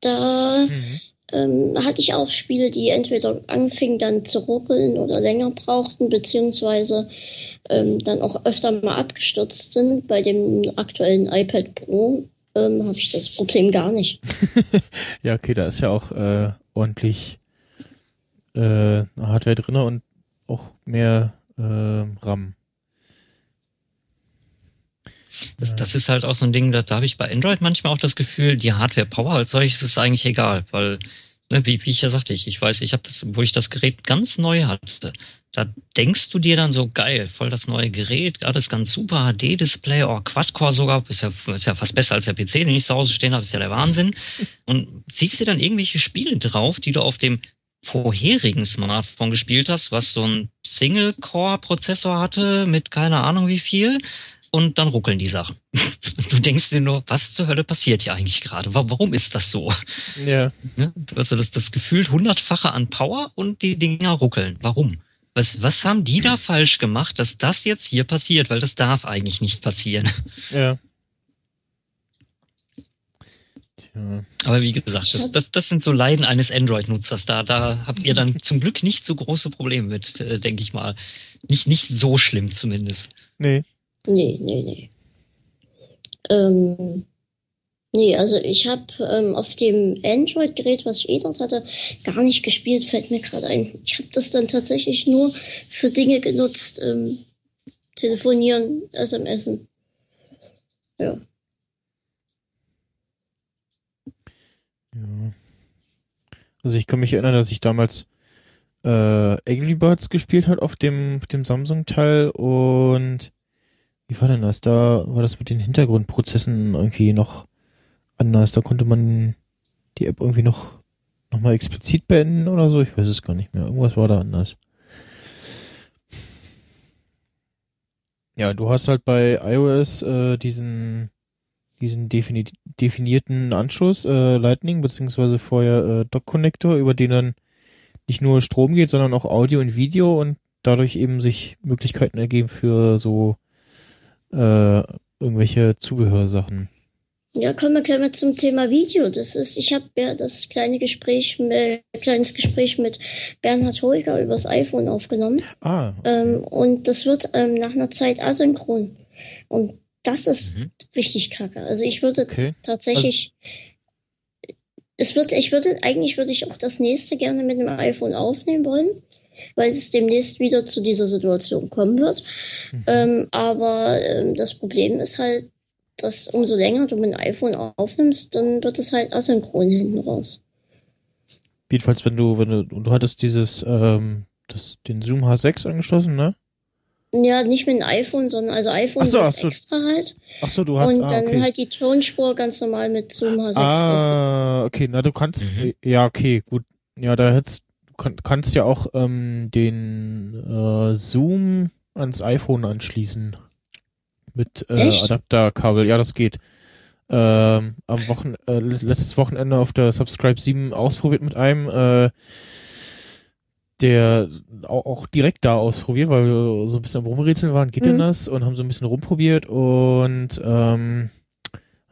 da Mhm. ähm, hatte ich auch Spiele, die entweder anfingen dann zu ruckeln oder länger brauchten, beziehungsweise ähm, dann auch öfter mal abgestürzt sind. Bei dem aktuellen iPad Pro ähm, habe ich das Problem gar nicht. Ja, okay, da ist ja auch äh, ordentlich äh, Hardware drinne und auch mehr äh, RAM. Das, das ist halt auch so ein Ding, da, da habe ich bei Android manchmal auch das Gefühl, die Hardware-Power als solches ist eigentlich egal, weil, wie, wie ich ja sagte, ich, ich weiß, ich habe das, wo ich das Gerät ganz neu hatte, da denkst du dir dann so geil, voll das neue Gerät, alles ganz super, HD-Display, oh, Quad-Core sogar, ist ja, ist ja fast besser als der PC, den ich zu Hause stehen habe, ist ja der Wahnsinn. Und ziehst dir dann irgendwelche Spiele drauf, die du auf dem vorherigen Smartphone gespielt hast, was so ein Single-Core-Prozessor hatte mit keine Ahnung wie viel und dann ruckeln die Sachen. Du denkst dir nur, was zur Hölle passiert hier eigentlich gerade? Wa- Warum ist das so? Ja, Ne? Du hast so das, das gefühlt hundertfache an Power und die Dinger ruckeln. Warum? Was, was haben die da falsch gemacht, dass das jetzt hier passiert? Weil das darf eigentlich nicht passieren. ja. Aber wie gesagt, das, das, das sind so Leiden eines Android-Nutzers. Da, da habt ihr dann zum Glück nicht so große Probleme mit, äh, denke ich mal. Nicht, nicht so schlimm zumindest. Nee. Nee, nee, nee. Ähm, nee, also ich habe ähm, auf dem Android-Gerät, was ich eh dort hatte, gar nicht gespielt, fällt mir gerade ein. Ich habe das dann tatsächlich nur für Dinge genutzt, ähm, telefonieren, SMSen. Ja. Ja. Also ich kann mich erinnern, dass ich damals äh, Angry Birds gespielt hat auf dem, auf dem Samsung-Teil und wie war denn das? Da war das mit den Hintergrundprozessen irgendwie noch anders. Da konnte man die App irgendwie noch, noch mal explizit beenden oder so. Ich weiß es gar nicht mehr. Irgendwas war da anders. Ja, du hast halt bei iOS äh, diesen diesen defini definierten Anschluss, äh, Lightning, beziehungsweise vorher äh, Dock-Connector, über den dann nicht nur Strom geht, sondern auch Audio und Video und dadurch eben sich Möglichkeiten ergeben für so äh, irgendwelche Zubehörsachen. Ja, kommen wir gleich mal zum Thema Video. Das ist, ich habe ja das kleine Gespräch, mit, kleines Gespräch mit Bernhard Holger übers iPhone aufgenommen. Ah, Ähm, und das wird ähm, nach einer Zeit asynchron. Und das ist Mhm. richtig kacke. Also ich würde okay. tatsächlich, es wird, ich würde, eigentlich würde ich auch das nächste gerne mit dem iPhone aufnehmen wollen, weil es demnächst wieder zu dieser Situation kommen wird. Mhm. Ähm, aber ähm, das Problem ist halt, dass umso länger du mit dem iPhone aufnimmst, dann wird es halt asynchron hinten raus. Jedenfalls, wenn du, wenn du, und du hattest dieses, ähm, das, den Zoom H6 angeschlossen, ne? Ja, nicht mit dem iPhone, sondern also iPhone so, so. extra halt. Ach so, du hast, und ah, dann okay. halt die Tonspur ganz normal mit Zoom H6 aufgenommen. Ah, okay, na du kannst, Mhm. ja, okay, gut. Ja, da hättest, du kann, kannst ja auch ähm, den äh, Zoom ans iPhone anschließen. Mit äh? Adapterkabel, ja, das geht. Ähm, am Wochen äh, letztes Wochenende auf der Subscribe 7 ausprobiert mit einem, äh, der auch, auch direkt da ausprobiert, weil wir so ein bisschen am Rumrätseln waren, geht denn Mhm. das? Und haben so ein bisschen rumprobiert und ähm,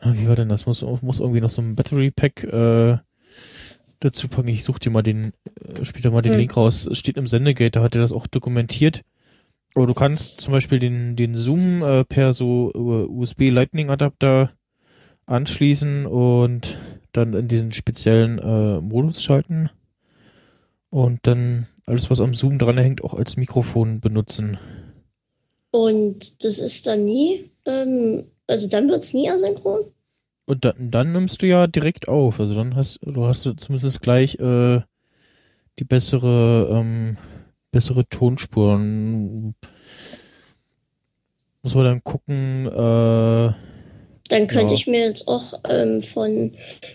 ah, wie war denn das? Muss, muss irgendwie noch so ein Battery Pack äh, dazu packen. Ich suche dir mal den, äh, später mal den Hm. Link raus. Es steht im Sendegate, da hat er das auch dokumentiert. Aber du kannst zum Beispiel den, den Zoom äh, per so äh, USB Lightning Adapter anschließen und dann in diesen speziellen äh, Modus schalten und dann alles, was am Zoom dran hängt, auch als Mikrofon benutzen. Und das ist dann nie ähm, Also dann wird's nie asynchron? Und dann, dann nimmst du ja direkt auf. Also dann hast du hast du zumindest gleich äh, die bessere ähm, bessere Tonspuren. Muss man dann gucken. Äh, Dann könnte Ja. ich mir jetzt auch ähm, von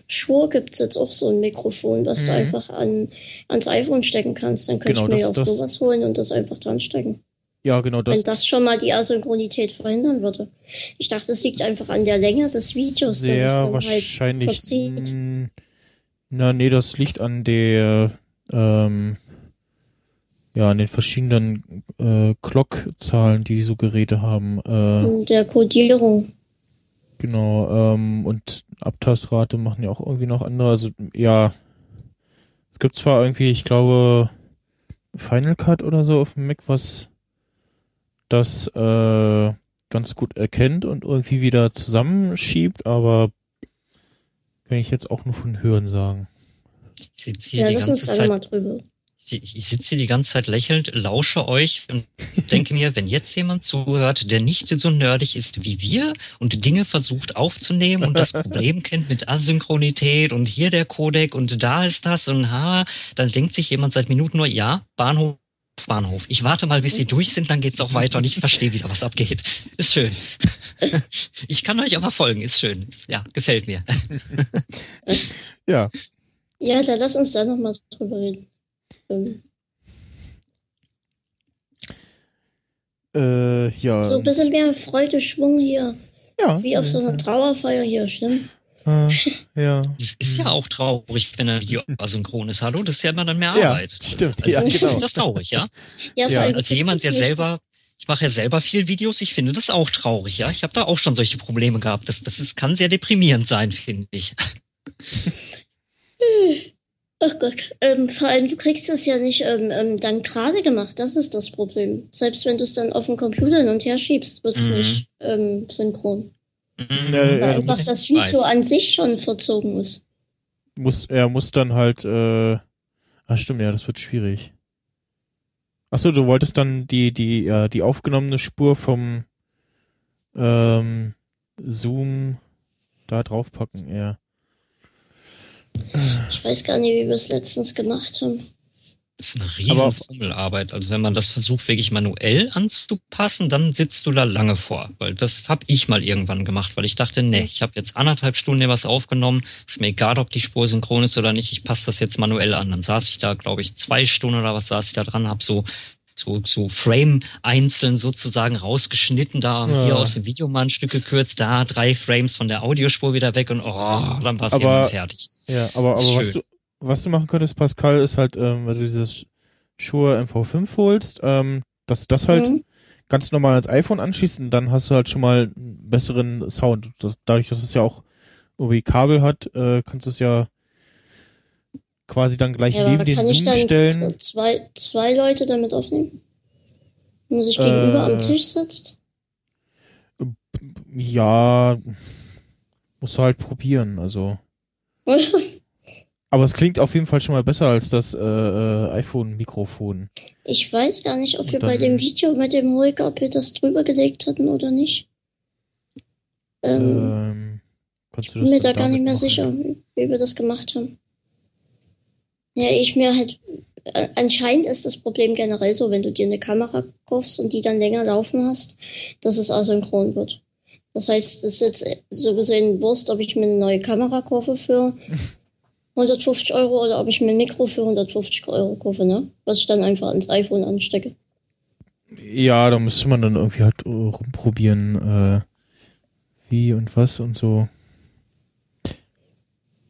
Schwur gibt's jetzt auch so ein Mikrofon, was du Mhm. einfach an, ans iPhone stecken kannst. Dann könnte Genau, ich mir das- auch das- sowas holen und das einfach dran stecken. Ja, genau das. Wenn das schon mal die Asynchronität verhindern würde. Ich dachte, es liegt einfach an der Länge des Videos, dass es Sehr dann halt wahrscheinlich. verzieht. mh, Na, nee, das liegt an der, ähm, ja, an den verschiedenen äh, Clock-Zahlen, die so Geräte haben. Äh, in der Codierung. genau, ähm, und Abtastrate machen ja auch irgendwie noch andere. Also, ja, es gibt zwar irgendwie, ich glaube, Final Cut oder so auf dem Mac, was das äh, ganz gut erkennt und irgendwie wieder zusammenschiebt, aber kann ich jetzt auch nur von Hören sagen. Ich sitze hier Ja, die lass ganze Zeit mal drüber. Ich, ich sitze hier die ganze Zeit lächelnd, lausche euch und denke mir, wenn jetzt jemand zuhört, der nicht so nerdig ist wie wir und Dinge versucht aufzunehmen und das Problem kennt mit Asynchronität und hier der Codec und da ist das und ha, dann denkt sich jemand seit Minuten nur, ja, Bahnhof, Bahnhof. Ich warte mal, bis sie durch sind, dann geht's auch weiter und ich verstehe wieder, was abgeht. Ist schön. Ich kann euch aber folgen, ist schön. Ist, ja, gefällt mir. Ja, Ja, dann lass uns da nochmal drüber reden. Ähm, äh, ja. So ein bisschen mehr Freude, Schwung hier. ja, Wie auf so einer Trauerfeier hier, stimmt? Äh, ja. Es ist ja auch traurig, wenn ein Video asynchron ist. Hallo, das ist ja immer dann mehr Ja, Arbeit. stimmt. Also, Ja, ich genau. finde das traurig, ja? Ja, Ja. allem Als kriegst jemand, der selber, ich mache ja selber viel Videos, ich finde das auch traurig, ja. Ich habe da auch schon solche Probleme gehabt. Das, das ist, kann sehr deprimierend sein, finde ich. Ach Gott, ähm, vor allem du kriegst es ja nicht ähm, ähm, dann gerade gemacht, das ist das Problem. Selbst wenn du es dann auf dem Computer hin und her schiebst, wird es Mhm. nicht ähm, synchron. Ja, Mhm. Weil einfach das Video an sich schon verzogen ist. muss, er muss dann halt, äh, ah, stimmt, ja, das wird schwierig. Achso, du wolltest dann die, die, ja, die aufgenommene Spur vom, ähm, Zoom da draufpacken, ja. Ich weiß gar nicht, wie wir es letztens gemacht haben. Das ist eine riesen Formelarbeit. Also wenn man das versucht, wirklich manuell anzupassen, dann sitzt du da lange vor. Weil das habe ich mal irgendwann gemacht, weil ich dachte, nee, ich habe jetzt anderthalb Stunden hier was aufgenommen. Ist mir egal, ob die Spur synchron ist oder nicht. Ich passe das jetzt manuell an. Dann saß ich da, glaube ich, zwei Stunden oder was saß ich da dran, habe so so, so Frame einzeln sozusagen rausgeschnitten, da Ja. hier aus dem Video mal ein Stück gekürzt, da drei Frames von der Audiospur wieder weg und oh, dann war es fertig. Ja, aber, aber was du, was du machen könntest, Pascal, ist halt, ähm, wenn du dieses Shure MV5 holst, ähm, dass du das halt Mhm. ganz normal ans iPhone anschließt und dann hast du halt schon mal einen besseren Sound. Das, dadurch, dass es ja auch irgendwie Kabel hat, äh, kannst du es ja quasi dann gleich Ja, neben den kann ich Zoom dann stellen. zwei, zwei Leute damit aufnehmen? Wenn man sich gegenüber Äh. am Tisch sitzt? Ja, musst du halt probieren, also. Aber es klingt auf jeden Fall schon mal besser als das äh, äh, iPhone-Mikrofon. Ich weiß gar nicht, ob Und wir bei dem Video mit dem Holger, ob wir das drüber gelegt hatten oder nicht. Ähm, Ähm, ich bin mir da gar nicht mehr machen? sicher, wie wir das gemacht haben. Ja, ich mir halt, äh, anscheinend ist das Problem generell so, wenn du dir eine Kamera kaufst und die dann länger laufen hast, dass es asynchron wird. Das heißt, es ist jetzt so gesehen Wurst, ob ich mir eine neue Kamera kaufe für 150 Euro oder ob ich mir ein Mikro für 150 Euro kaufe, ne? Was ich dann einfach ans iPhone anstecke. Ja, da müsste man dann irgendwie halt rumprobieren, äh, wie und was und so.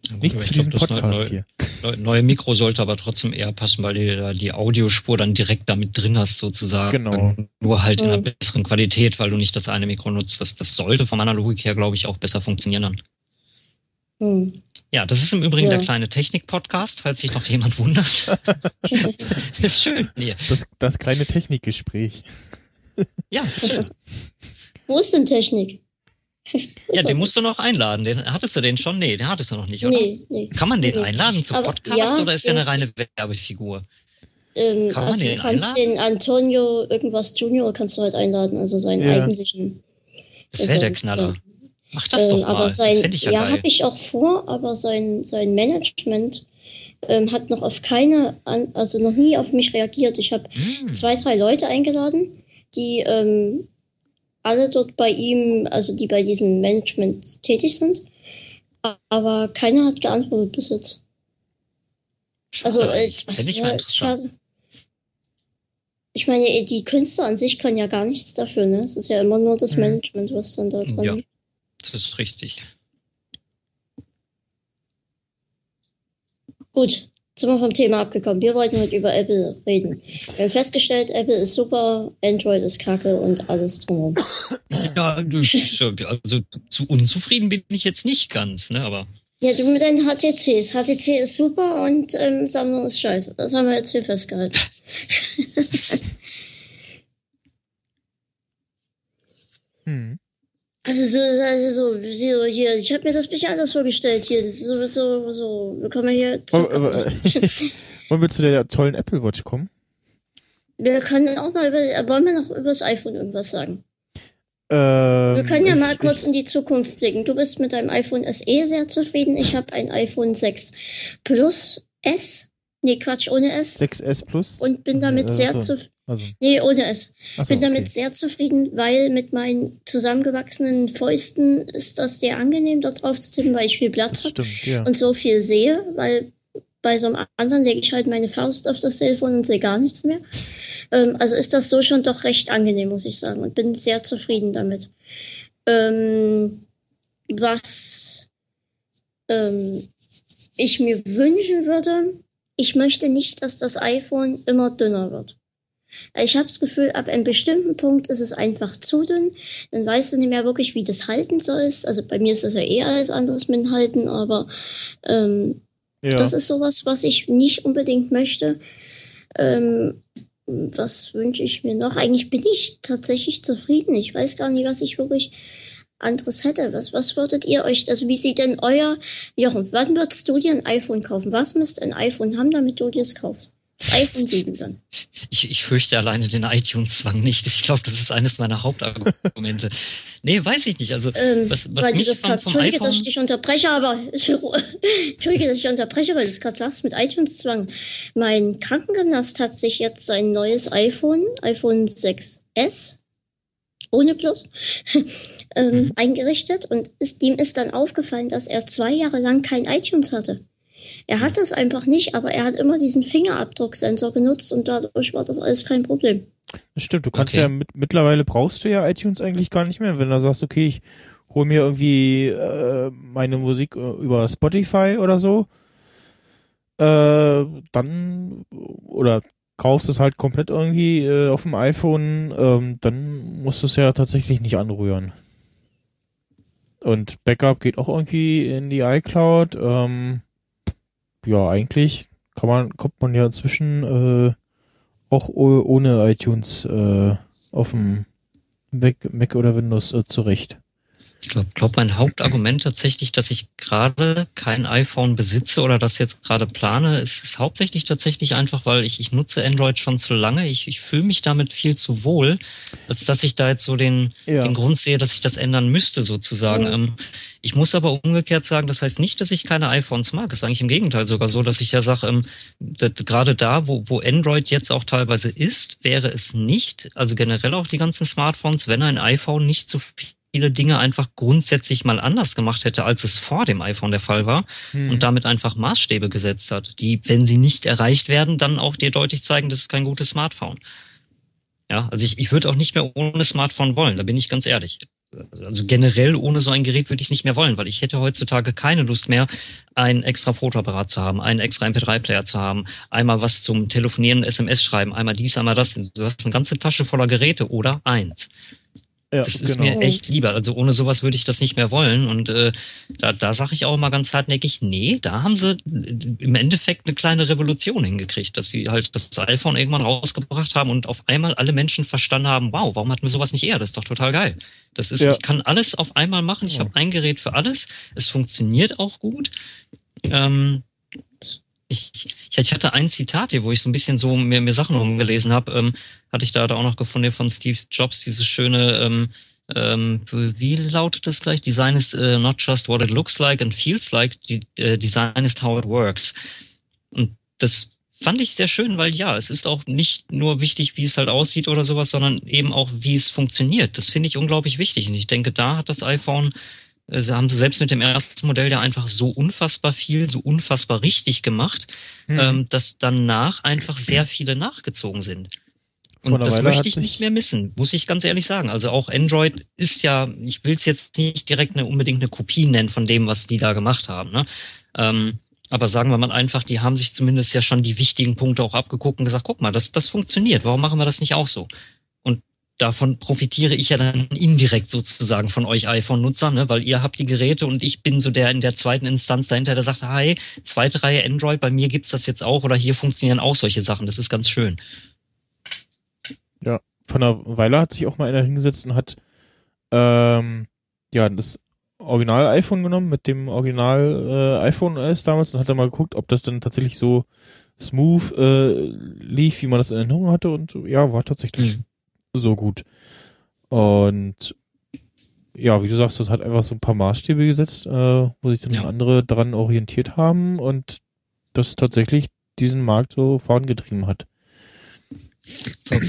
Ja, gut, Nichts für diesen glaub, Podcast neue- hier. Neu- Neue Mikro sollte aber trotzdem eher passen, weil du da die Audiospur dann direkt damit drin hast, sozusagen. Genau. Nur halt in einer Mhm. besseren Qualität, weil du nicht das eine Mikro nutzt. Das, das sollte von meiner Logik her, glaube ich, auch besser funktionieren dann. Hm. Ja, das ist im Übrigen Ja. der kleine Technik-Podcast, falls sich noch jemand wundert. ist schön. Nee. Das, das kleine Technikgespräch. Ja, ist schön. Wo ist denn Technik? Ja, den musst du noch einladen. Den, hattest du den schon? Nee, den hattest du noch nicht, oder? Nee, nee. Kann man den Nee. einladen zum Aber Podcast ja, oder ist der eine reine Werbefigur? Ähm, Kann man also den du kannst einladen? den Antonio irgendwas Junior kannst du halt einladen, also seinen Ja. eigentlichen Das wäre der Knaller. Mach das ähm, doch mal. Aber sein, das ja, ja habe ich auch vor, aber sein, sein Management ähm, hat noch auf keine, also noch nie auf mich reagiert. Ich habe hm. zwei, drei Leute eingeladen, die ähm, alle dort bei ihm, also die bei diesem Management tätig sind, aber keiner hat geantwortet bis jetzt. Also, schade, also, äh, was, ich ja, ist schade. Ich meine, die Künstler an sich können ja gar nichts dafür, ne? Es ist ja immer nur das hm. Management, was dann da dran ja, liegt. Das ist richtig. Gut, sind wir vom Thema abgekommen. Wir wollten heute über Apple reden. Wir haben festgestellt, Apple ist super, Android ist kacke und alles drumherum. Ja, also zu unzufrieden bin ich jetzt nicht ganz, ne, aber. Ja, du mit deinen HTCs. HTC ist super und ähm, Sammlung ist scheiße. Das haben wir jetzt hier festgehalten. hm. Also so, also so, so hier, ich habe mir das bisschen anders vorgestellt hier. So, so, so, wir kommen hier zu. Oh, aber, wollen wir zu der tollen Apple Watch kommen? Wir können auch mal über, wollen wir noch über das iPhone irgendwas sagen? Ähm, wir können ja mal ich, kurz in die Zukunft blicken. Du bist mit deinem iPhone SE sehr zufrieden. Ich habe ein iPhone 6 Plus S. Nee, Quatsch, ohne S. 6S Plus? Und bin damit also, sehr zufrieden. Also. Nee, ohne es. So, bin damit okay. sehr zufrieden, weil mit meinen zusammengewachsenen Fäusten ist das sehr angenehm, dort drauf zu tippen, weil ich viel Platz habe ja. und so viel sehe, weil bei so einem anderen lege ich halt meine Faust auf das Telefon und sehe gar nichts mehr. Ähm, also ist das so schon doch recht angenehm, muss ich sagen, und bin sehr zufrieden damit. Ähm, was ähm, ich mir wünschen würde, ich möchte nicht, dass das iPhone immer dünner wird. Ich habe das Gefühl, ab einem bestimmten Punkt ist es einfach zu dünn. Dann weißt du nicht mehr wirklich, wie das halten soll. Also bei mir ist das ja eher alles anderes mit dem Halten, aber ähm, ja. das ist sowas, was ich nicht unbedingt möchte. Ähm, was wünsche ich mir noch? Eigentlich bin ich tatsächlich zufrieden. Ich weiß gar nicht, was ich wirklich anderes hätte. Was, was würdet ihr euch, also wie sieht denn euer, Jochen, wann würdest du dir ein iPhone kaufen? Was müsste ein iPhone haben, damit du dir es kaufst? Das iPhone 7 dann. Ich, ich fürchte alleine den iTunes-Zwang nicht. Ich glaube, das ist eines meiner Hauptargumente. nee, weiß ich nicht. Also, ähm, was, was weil mich du das grad, Entschuldige, iPhone dass ich dich unterbreche, aber Entschuldige, dass ich unterbreche, weil du es gerade sagst mit iTunes-Zwang. Mein Krankengymnast hat sich jetzt sein neues iPhone, iPhone 6S, ohne Plus, ähm, mhm. eingerichtet und ist, ihm ist dann aufgefallen, dass er zwei Jahre lang kein iTunes hatte. Er hat das einfach nicht, aber er hat immer diesen Fingerabdrucksensor genutzt und dadurch war das alles kein Problem. Das stimmt, du kannst okay. ja mit, mittlerweile brauchst du ja iTunes eigentlich gar nicht mehr, wenn du sagst, okay, ich hole mir irgendwie äh, meine Musik äh, über Spotify oder so, äh, dann oder kaufst es halt komplett irgendwie äh, auf dem iPhone, ähm, dann musst du es ja tatsächlich nicht anrühren. Und Backup geht auch irgendwie in die iCloud. Ähm, ja, eigentlich kann man, kommt man ja inzwischen äh, auch ohne iTunes äh, auf dem Mac, Mac oder Windows äh, zurecht. Ich glaube, glaub, mein Hauptargument tatsächlich, dass ich gerade kein iPhone besitze oder das jetzt gerade plane, ist, ist hauptsächlich tatsächlich einfach, weil ich, ich nutze Android schon zu lange. Ich, ich fühle mich damit viel zu wohl, als dass ich da jetzt so den, ja. den Grund sehe, dass ich das ändern müsste, sozusagen. Mhm. Ähm, ich muss aber umgekehrt sagen, das heißt nicht, dass ich keine iPhones mag. Es ist eigentlich im Gegenteil sogar so, dass ich ja sage, ähm, gerade da, wo, wo Android jetzt auch teilweise ist, wäre es nicht, also generell auch die ganzen Smartphones, wenn ein iPhone nicht zu viel viele Dinge einfach grundsätzlich mal anders gemacht hätte, als es vor dem iPhone der Fall war mhm. und damit einfach Maßstäbe gesetzt hat, die, wenn sie nicht erreicht werden, dann auch dir deutlich zeigen, das ist kein gutes Smartphone. Ja, also ich, ich würde auch nicht mehr ohne Smartphone wollen, da bin ich ganz ehrlich. Also generell ohne so ein Gerät würde ich es nicht mehr wollen, weil ich hätte heutzutage keine Lust mehr, einen extra Fotoapparat zu haben, einen extra MP3-Player zu haben, einmal was zum Telefonieren, SMS schreiben, einmal dies, einmal das. Du hast eine ganze Tasche voller Geräte oder eins. Ja, das ist genau. mir echt lieber. Also ohne sowas würde ich das nicht mehr wollen. Und äh, da, da sage ich auch immer ganz hartnäckig, nee, da haben sie im Endeffekt eine kleine Revolution hingekriegt, dass sie halt das iPhone irgendwann rausgebracht haben und auf einmal alle Menschen verstanden haben, wow, warum hatten wir sowas nicht eher? Das ist doch total geil. Das ist, ja. ich kann alles auf einmal machen. Ich ja. habe ein Gerät für alles. Es funktioniert auch gut. Ähm, ich, ich hatte ein Zitat hier, wo ich so ein bisschen so mir, mir Sachen rumgelesen habe, ähm, hatte ich da, da auch noch gefunden von Steve Jobs, dieses schöne, ähm, ähm, wie lautet das gleich? Design is uh, not just what it looks like and feels like, die, äh, Design is how it works. Und das fand ich sehr schön, weil ja, es ist auch nicht nur wichtig, wie es halt aussieht oder sowas, sondern eben auch, wie es funktioniert. Das finde ich unglaublich wichtig. Und ich denke, da hat das iPhone, äh, haben sie selbst mit dem ersten Modell ja einfach so unfassbar viel, so unfassbar richtig gemacht, hm. ähm, dass danach einfach sehr viele nachgezogen sind. Und das Weile möchte ich nicht mehr missen, muss ich ganz ehrlich sagen. Also auch Android ist ja, ich will es jetzt nicht direkt eine, unbedingt eine Kopie nennen von dem, was die da gemacht haben. Ne? Ähm, aber sagen wir mal einfach, die haben sich zumindest ja schon die wichtigen Punkte auch abgeguckt und gesagt, guck mal, das, das funktioniert, warum machen wir das nicht auch so? Davon profitiere ich ja dann indirekt sozusagen von euch iPhone-Nutzern, ne? weil ihr habt die Geräte und ich bin so der in der zweiten Instanz dahinter, der sagt, hi, zweite Reihe Android, bei mir gibt's das jetzt auch oder hier funktionieren auch solche Sachen. Das ist ganz schön. Ja, von einer Weile hat sich auch mal einer hingesetzt und hat ähm, ja das Original iPhone genommen mit dem Original äh, iPhone OS damals und hat dann mal geguckt, ob das dann tatsächlich so smooth äh, lief, wie man das in Erinnerung hatte und ja, war tatsächlich mhm. So gut. Und ja, wie du sagst, das hat einfach so ein paar Maßstäbe gesetzt, äh, wo sich dann ja. andere dran orientiert haben und das tatsächlich diesen Markt so vorangetrieben hat.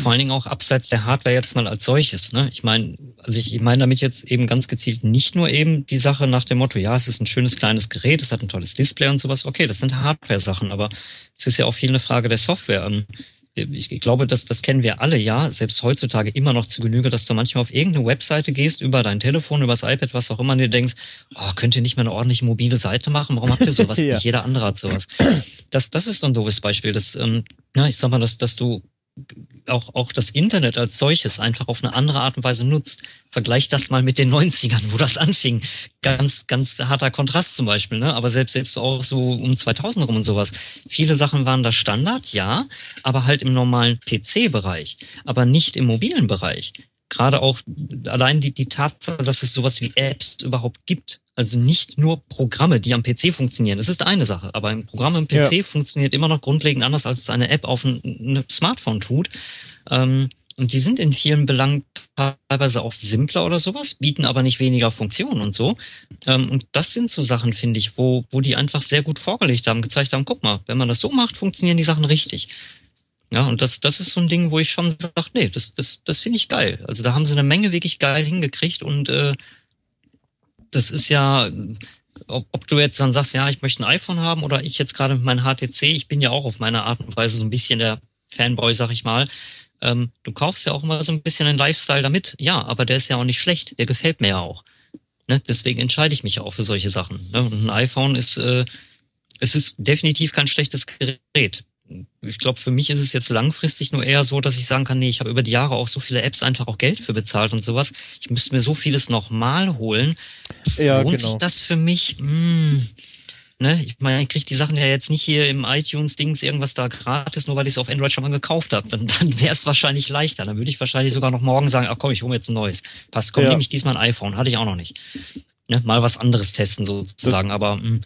Vor allen Dingen auch abseits der Hardware jetzt mal als solches. Ne? Ich meine, also ich, ich meine damit jetzt eben ganz gezielt nicht nur eben die Sache nach dem Motto, ja, es ist ein schönes kleines Gerät, es hat ein tolles Display und sowas. Okay, das sind Hardware-Sachen, aber es ist ja auch viel eine Frage der Software. Ich glaube, das, das kennen wir alle, ja, selbst heutzutage immer noch zu Genüge, dass du manchmal auf irgendeine Webseite gehst, über dein Telefon, über das iPad, was auch immer, und dir denkst, oh, könnt ihr nicht mal eine ordentliche mobile Seite machen? Warum habt ihr sowas? ja. Nicht jeder andere hat sowas. Das, das ist so ein doofes Beispiel. Das, ähm, ja, ich sag mal, dass, dass du auch, auch das Internet als solches einfach auf eine andere Art und Weise nutzt. Vergleich das mal mit den 90ern, wo das anfing. Ganz, ganz harter Kontrast zum Beispiel, ne? Aber selbst, selbst auch so um 2000 rum und sowas. Viele Sachen waren da Standard, ja, aber halt im normalen PC-Bereich, aber nicht im mobilen Bereich gerade auch allein die, die Tatsache, dass es sowas wie Apps überhaupt gibt. Also nicht nur Programme, die am PC funktionieren. Das ist eine Sache. Aber ein Programm im PC ja. funktioniert immer noch grundlegend anders, als es eine App auf ein, ein Smartphone tut. Ähm, und die sind in vielen Belangen teilweise auch simpler oder sowas, bieten aber nicht weniger Funktionen und so. Ähm, und das sind so Sachen, finde ich, wo, wo die einfach sehr gut vorgelegt haben, gezeigt haben, guck mal, wenn man das so macht, funktionieren die Sachen richtig. Ja, und das, das ist so ein Ding, wo ich schon sage, nee, das, das, das finde ich geil. Also da haben sie eine Menge wirklich geil hingekriegt und äh, das ist ja, ob, ob du jetzt dann sagst, ja, ich möchte ein iPhone haben oder ich jetzt gerade mit meinem HTC, ich bin ja auch auf meine Art und Weise so ein bisschen der Fanboy, sag ich mal. Ähm, du kaufst ja auch immer so ein bisschen einen Lifestyle damit. Ja, aber der ist ja auch nicht schlecht. Der gefällt mir ja auch. Ne? Deswegen entscheide ich mich ja auch für solche Sachen. Ne? Und ein iPhone ist, äh, es ist definitiv kein schlechtes Gerät ich glaube, für mich ist es jetzt langfristig nur eher so, dass ich sagen kann, nee, ich habe über die Jahre auch so viele Apps einfach auch Geld für bezahlt und sowas. Ich müsste mir so vieles nochmal holen. Ja, Lohnt genau. sich das für mich? Hm, ne? Ich meine, ich kriege die Sachen ja jetzt nicht hier im iTunes-Dings irgendwas da gratis, nur weil ich es auf Android schon mal gekauft habe. Dann, dann wäre es wahrscheinlich leichter. Dann würde ich wahrscheinlich sogar noch morgen sagen, ach komm, ich hole mir jetzt ein neues. Passt, komm, ja. nehme ich diesmal ein iPhone. Hatte ich auch noch nicht. Ne? Mal was anderes testen sozusagen. Das Aber mh, hm,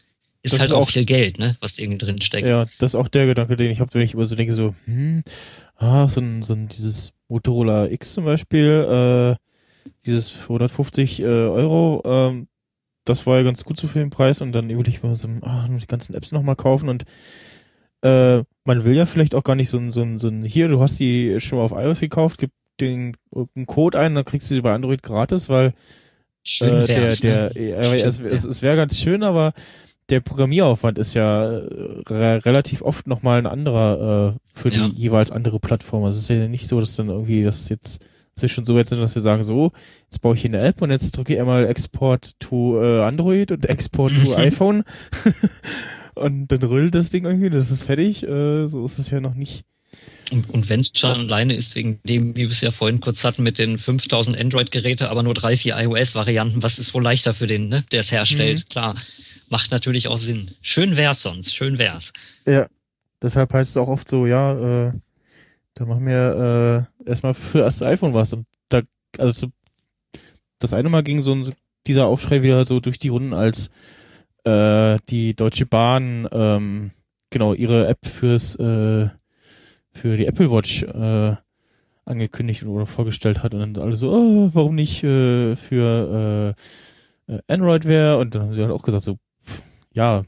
ist das halt ist auch viel Geld, ne, was irgendwie drin steckt. Ja, das ist auch der Gedanke, den ich habe, wenn ich immer so denke, so, hm, ah, so ein, so ein dieses Motorola X zum Beispiel, äh, dieses 150 äh, Euro, ähm, das war ja ganz gut so für den Preis und dann würde ich mal so, ah, die ganzen Apps nochmal kaufen und äh, man will ja vielleicht auch gar nicht so ein, so ein, so ein, hier, du hast die schon mal auf iOS gekauft, gib den einen Code ein, dann kriegst du sie bei Android gratis, weil Schön äh, der, der, ne? äh, es, es, es wäre ganz schön, aber der Programmieraufwand ist ja äh, re relativ oft nochmal ein anderer äh, für ja. die jeweils andere Plattform. Also es ist ja nicht so, dass dann irgendwie das jetzt wir schon so weit sind, dass wir sagen, so, jetzt baue ich hier eine App und jetzt drücke ich einmal Export to äh, Android und Export to iPhone und dann rüllt das Ding irgendwie, das ist fertig. Äh, so ist es ja noch nicht. Und, und wenn es schon alleine ist, wegen dem, wie wir es ja vorhin kurz hatten, mit den 5000 Android-Geräte, aber nur drei, vier iOS-Varianten, was ist wohl leichter für den, ne, der es herstellt? Mhm. Klar macht natürlich auch Sinn. Schön wär's sonst, schön wär's. Ja, deshalb heißt es auch oft so, ja, äh, da machen wir äh, erstmal für das iPhone was. Und da, also das eine Mal ging so ein, dieser Aufschrei wieder so durch die Runden, als äh, die Deutsche Bahn ähm, genau ihre App fürs äh, für die Apple Watch äh, angekündigt oder vorgestellt hat und dann alle so, oh, warum nicht äh, für äh, Android wäre und dann haben sie halt auch gesagt so, ja,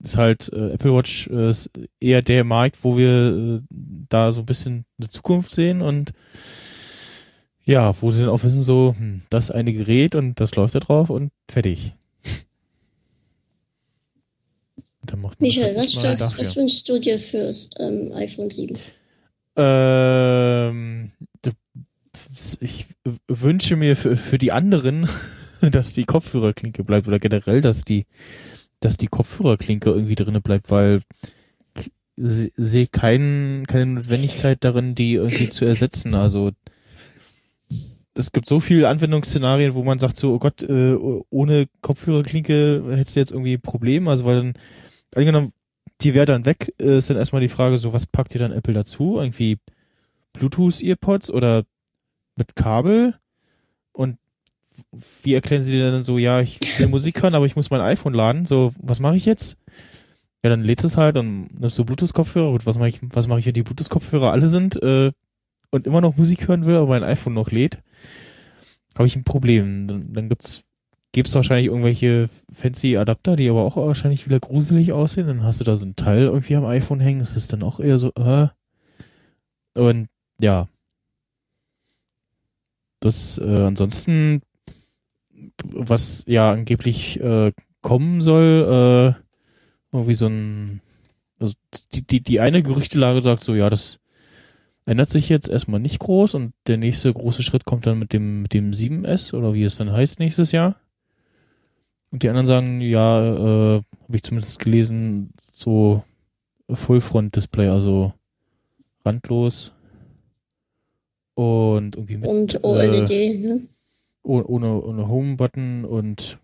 ist halt äh, Apple Watch äh, ist eher der Markt, wo wir äh, da so ein bisschen eine Zukunft sehen und ja, wo sie dann auch wissen so, hm, das eine Gerät und das läuft da drauf und fertig. Dann macht das Michael, was, mal was, wünschst du dir fürs ähm, iPhone 7? Ähm, d- ich wünsche mir für, für die anderen, dass die Kopfhörerklinke bleibt oder generell, dass die, dass die Kopfhörerklinke irgendwie drinne bleibt, weil sehe kein, keine Notwendigkeit darin, die irgendwie zu ersetzen. Also es gibt so viele Anwendungsszenarien, wo man sagt so, oh Gott, äh, ohne Kopfhörerklinke hättest du jetzt irgendwie ein Problem, also weil dann, angenommen, die wäre dann weg, äh, ist dann erstmal die Frage so, was packt ihr dann Apple dazu? Irgendwie Bluetooth-Earpods oder mit Kabel? Und wie erklären sie dir dann so, ja, ich will Musik hören, aber ich muss mein iPhone laden, so, was mache ich jetzt? Ja, dann lädst es halt und nimmst du Bluetooth-Kopfhörer. Gut, was mache ich, was mache ich, wenn die Bluetooth-Kopfhörer alle sind äh, und immer noch Musik hören will, aber mein iPhone noch lädt? Habe ich ein Problem. Dann, dann gibt's gibt's wahrscheinlich irgendwelche fancy Adapter, die aber auch wahrscheinlich wieder gruselig aussehen. Dann hast du da so ein Teil irgendwie am iPhone hängen. Das ist dann auch eher so, äh. Und ja. Das, äh, ansonsten, was ja angeblich äh, kommen soll, äh, irgendwie so ein, also die, die, die eine Gerüchtelage sagt so, ja, das ändert sich jetzt erstmal nicht groß und der nächste große Schritt kommt dann mit dem, mit dem 7S oder wie es dann heißt nächstes Jahr. Und die anderen sagen, ja, äh, habe ich zumindest gelesen, so Full-Front-Display, also randlos und irgendwie mit Und äh, OLED, ne? Oh- ohne, ohne Home-Button und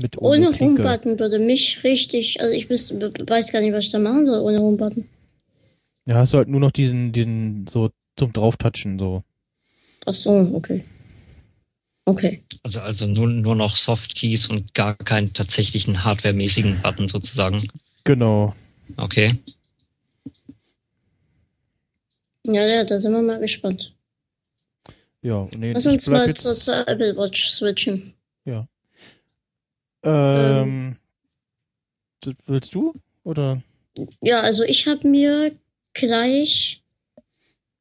mit Ohne Klinke. Homebutton würde mich richtig, also ich wüsste, weiß gar nicht, was ich da machen soll ohne Homebutton. Ja, hast du halt nur noch diesen, diesen so zum Drauftatschen so. Ach so, okay. Okay. Also, also nur, nur noch Softkeys und gar keinen tatsächlichen hardwaremäßigen Button sozusagen. Genau. Okay. Ja, ja, da sind wir mal gespannt. Ja, nee, Lass uns mal jetzt, zur, zur Apple Watch switchen. ähm, d- willst du? Oder? Ja, also ich habe mir gleich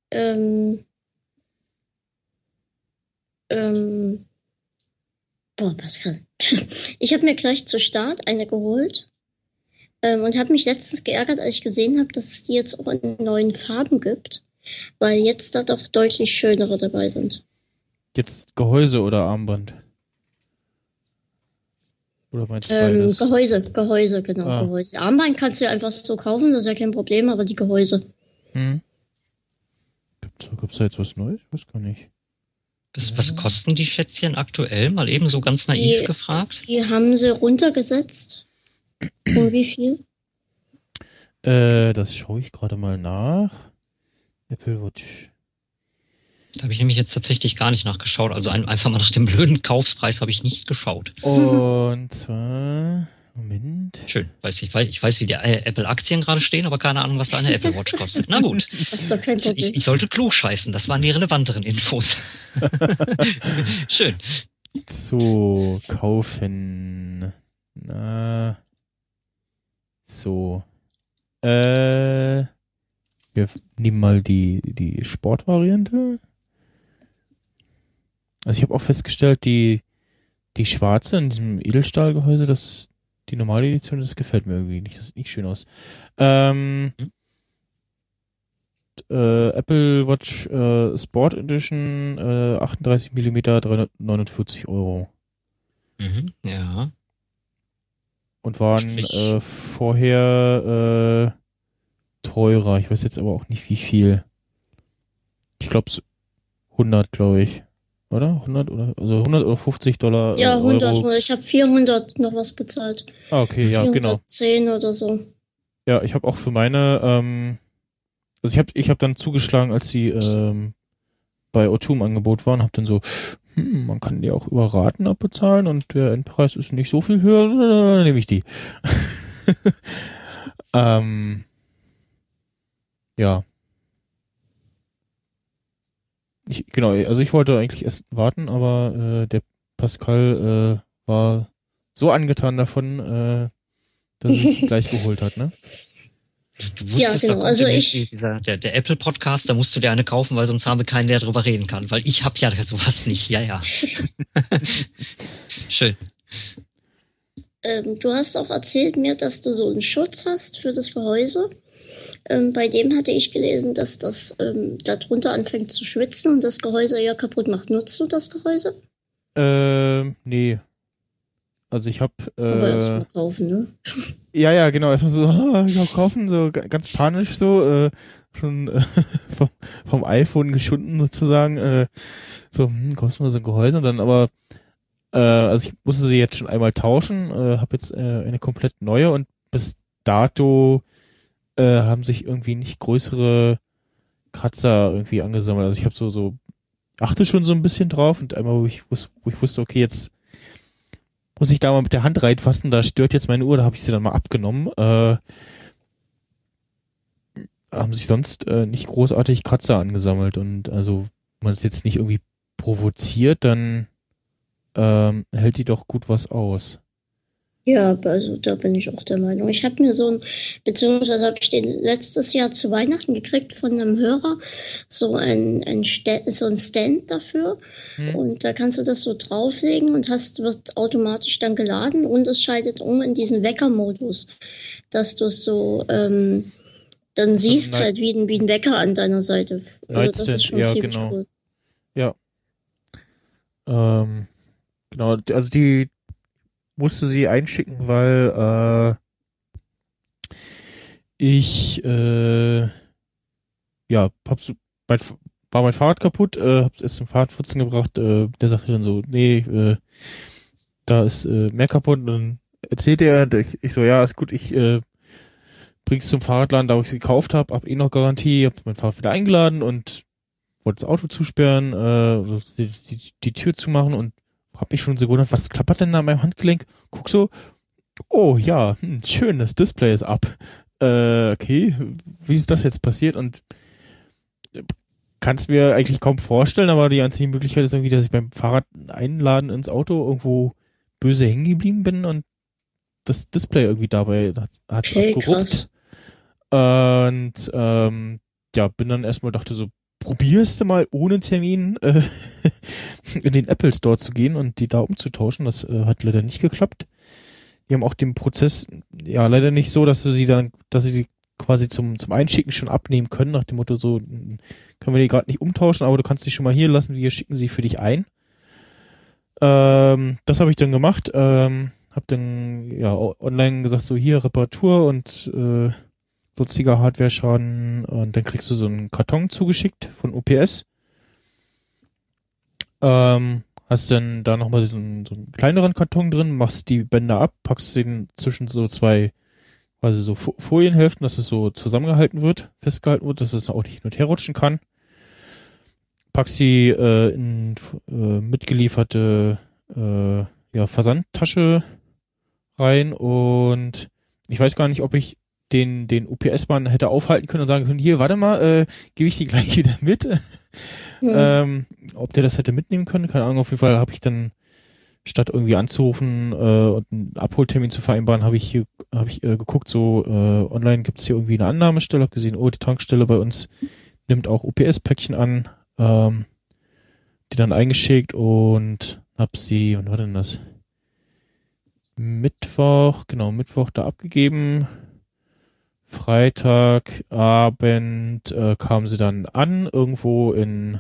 ähm, ähm, boah, Pascal. Ich habe mir gleich zur Start eine geholt ähm, und habe mich letztens geärgert, als ich gesehen habe, dass es die jetzt auch in neuen Farben gibt, weil jetzt da doch deutlich schönere dabei sind. Jetzt Gehäuse oder Armband? Oder meinst du Ähm, beides? Gehäuse, Gehäuse, genau, Ah. Gehäuse. Armband kannst du ja einfach so kaufen, das ist ja kein Problem, aber die Gehäuse. Hm? Gibt's, gibt's da jetzt was Neues? Ich weiß gar nicht. Was, was kosten die Schätzchen aktuell? Mal eben so ganz naiv Die- gefragt. Die haben sie runtergesetzt. Um wie viel? Äh, das schaue ich gerade mal nach. Apple Watch. Da habe ich nämlich jetzt tatsächlich gar nicht nachgeschaut. Also ein, einfach mal nach dem blöden Kaufspreis habe ich nicht geschaut. Und zwar, Moment. Schön. Weiß ich, weiß, ich weiß, wie die äh, Apple-Aktien gerade stehen, aber keine Ahnung, was da eine Apple Watch kostet. Na gut. Ich, ich sollte klug scheißen. Das waren die relevanteren Infos. Schön. So, kaufen. Na. So. Äh. Wir nehmen mal die, die Sportvariante. Also ich habe auch festgestellt, die, die schwarze in diesem Edelstahlgehäuse, das, die normale Edition, das gefällt mir irgendwie nicht. Das sieht nicht schön aus. Ähm, Hm. äh, Apple Watch äh, Sport Edition, äh, 38 mm, 349 Euro. Mhm, ja. Und waren äh, vorher äh, teurer. Ich weiß jetzt aber auch nicht wie viel. Ich glaube 100, glaube ich. Oder? 100 oder also 100 oder 50 Dollar. ja, äh, 100. Euro. Ich habe 400 noch was gezahlt. Ah, okay, ja, genau. 410 oder so. Ja, ich habe auch für meine, ähm, also ich habe ich hab dann zugeschlagen, als die ähm, bei O2 im Angebot waren, habe dann so, hm, man kann die auch über Raten abbezahlen und der Endpreis ist nicht so viel höher, dann nehme ich die. ähm, ja. ich, genau, also ich wollte eigentlich erst warten, aber äh, der Pascal äh, war so angetan davon, äh, dass er sich gleich geholt hat, ne? Du wusstest Ja, genau, also ich- dieser, der, der Apple Podcast, da musst du dir eine kaufen, weil sonst haben wir keinen, der drüber reden kann, weil ich hab ja sowas nicht. Ja, ja. Schön. Ähm, du hast auch erzählt mir, dass du so einen Schutz hast für das Gehäuse. Ähm, bei dem hatte ich gelesen, dass das ähm, darunter anfängt zu schwitzen und das Gehäuse ja kaputt macht. Nutzt du das Gehäuse? Ähm, nee. Also ich habe Aber äh, mal kaufen, ne? ja ja genau erstmal so ja, kaufen so ga- ganz panisch so äh, schon äh, vom, vom iPhone geschunden sozusagen äh, so hm, kaufst du mal so ein Gehäuse und dann aber äh, also ich musste sie jetzt schon einmal tauschen äh, habe jetzt äh, eine komplett neue und bis dato äh, haben sich irgendwie nicht größere Kratzer irgendwie angesammelt also ich habe so so achte schon so ein bisschen drauf und einmal wo ich wo ich wusste okay jetzt muss ich da mal mit der Hand reinfassen, da stört jetzt meine Uhr, da habe ich sie dann mal abgenommen. Äh, haben sich sonst äh, nicht großartig Kratzer angesammelt und also man es jetzt nicht irgendwie provoziert, dann ähm, hält die doch gut was aus. Ja, also da bin ich auch der Meinung. Ich habe mir so ein, beziehungsweise habe ich den letztes Jahr zu Weihnachten gekriegt von einem Hörer, so ein, ein, so ein Stand dafür. Hm. Und da kannst du das so drauflegen und hast, wird automatisch dann geladen und es schaltet um in diesen Weckermodus, dass du es so, ähm, dann siehst Night- halt wie ein, wie ein Wecker an deiner Seite. Also das ist schon ja, ziemlich genau. cool. Ähm, genau, also die musste sie einschicken, weil äh, ich äh, ja hab so, mein, war mein Fahrrad kaputt, äh, hab's erst zum Fahrradputzen gebracht, äh, der sagte dann so, nee, äh, da ist äh, mehr kaputt. Und dann erzählte er, ich, ich so, ja, ist gut, ich äh, bring's zum Fahrradladen, da wo ich sie gekauft habe, hab eh noch Garantie, hab mein Fahrrad wieder eingeladen und wollte das Auto zusperren, äh, die, die, die Tür zumachen und hab mich schon so gewundert, was klappert denn da an meinem Handgelenk? Guck so, oh ja, hm, schön, das Display ist ab. Äh, okay, wie ist das jetzt passiert? Und kannst mir eigentlich kaum vorstellen, aber die einzige Möglichkeit ist irgendwie, dass ich beim Fahrrad einladen ins Auto irgendwo böse hängen geblieben bin und das Display irgendwie dabei hat, hat Okay, abgeruppt. krass. Und ähm, ja, bin dann erstmal dachte so, probierst du mal ohne Termin äh, in den Apple Store zu gehen und die da umzutauschen. Das äh, hat leider nicht geklappt. Die haben auch den Prozess ja leider nicht so, dass du sie dann, dass sie die quasi zum zum Einschicken schon abnehmen können, nach dem Motto so, n- können wir die gerade nicht umtauschen, aber du kannst die schon mal hier lassen, wir schicken sie für dich ein. Ähm, das habe ich dann gemacht. Ähm, hab dann ja online gesagt so hier Reparatur und äh, sonstiger Hardware-Schaden und dann kriegst du so einen Karton zugeschickt von UPS. Ähm, hast dann da nochmal so einen, so einen kleineren Karton drin, machst die Bänder ab, packst den zwischen so zwei, also so Fo- Folienhälften, dass es so zusammengehalten wird, festgehalten wird, dass es auch nicht hin und her rutschen kann. Packst sie äh, in äh, mitgelieferte äh, ja, Versandtasche rein und ich weiß gar nicht, ob ich den, den UPS-Mann hätte aufhalten können und sagen können, hier, warte mal, äh, gebe ich die gleich wieder mit. Hm. Ähm, ob der das hätte mitnehmen können, keine Ahnung, auf jeden Fall habe ich dann, statt irgendwie anzurufen äh, und einen Abholtermin zu vereinbaren, habe ich hier habe ich äh, geguckt, so äh, online gibt es hier irgendwie eine Annahmestelle, habe gesehen, oh, die Tankstelle bei uns nimmt auch UPS-Päckchen an, ähm, die dann eingeschickt und hab sie, wann war denn das? Mittwoch, genau, Mittwoch da abgegeben. Freitagabend äh, kamen sie dann an, irgendwo in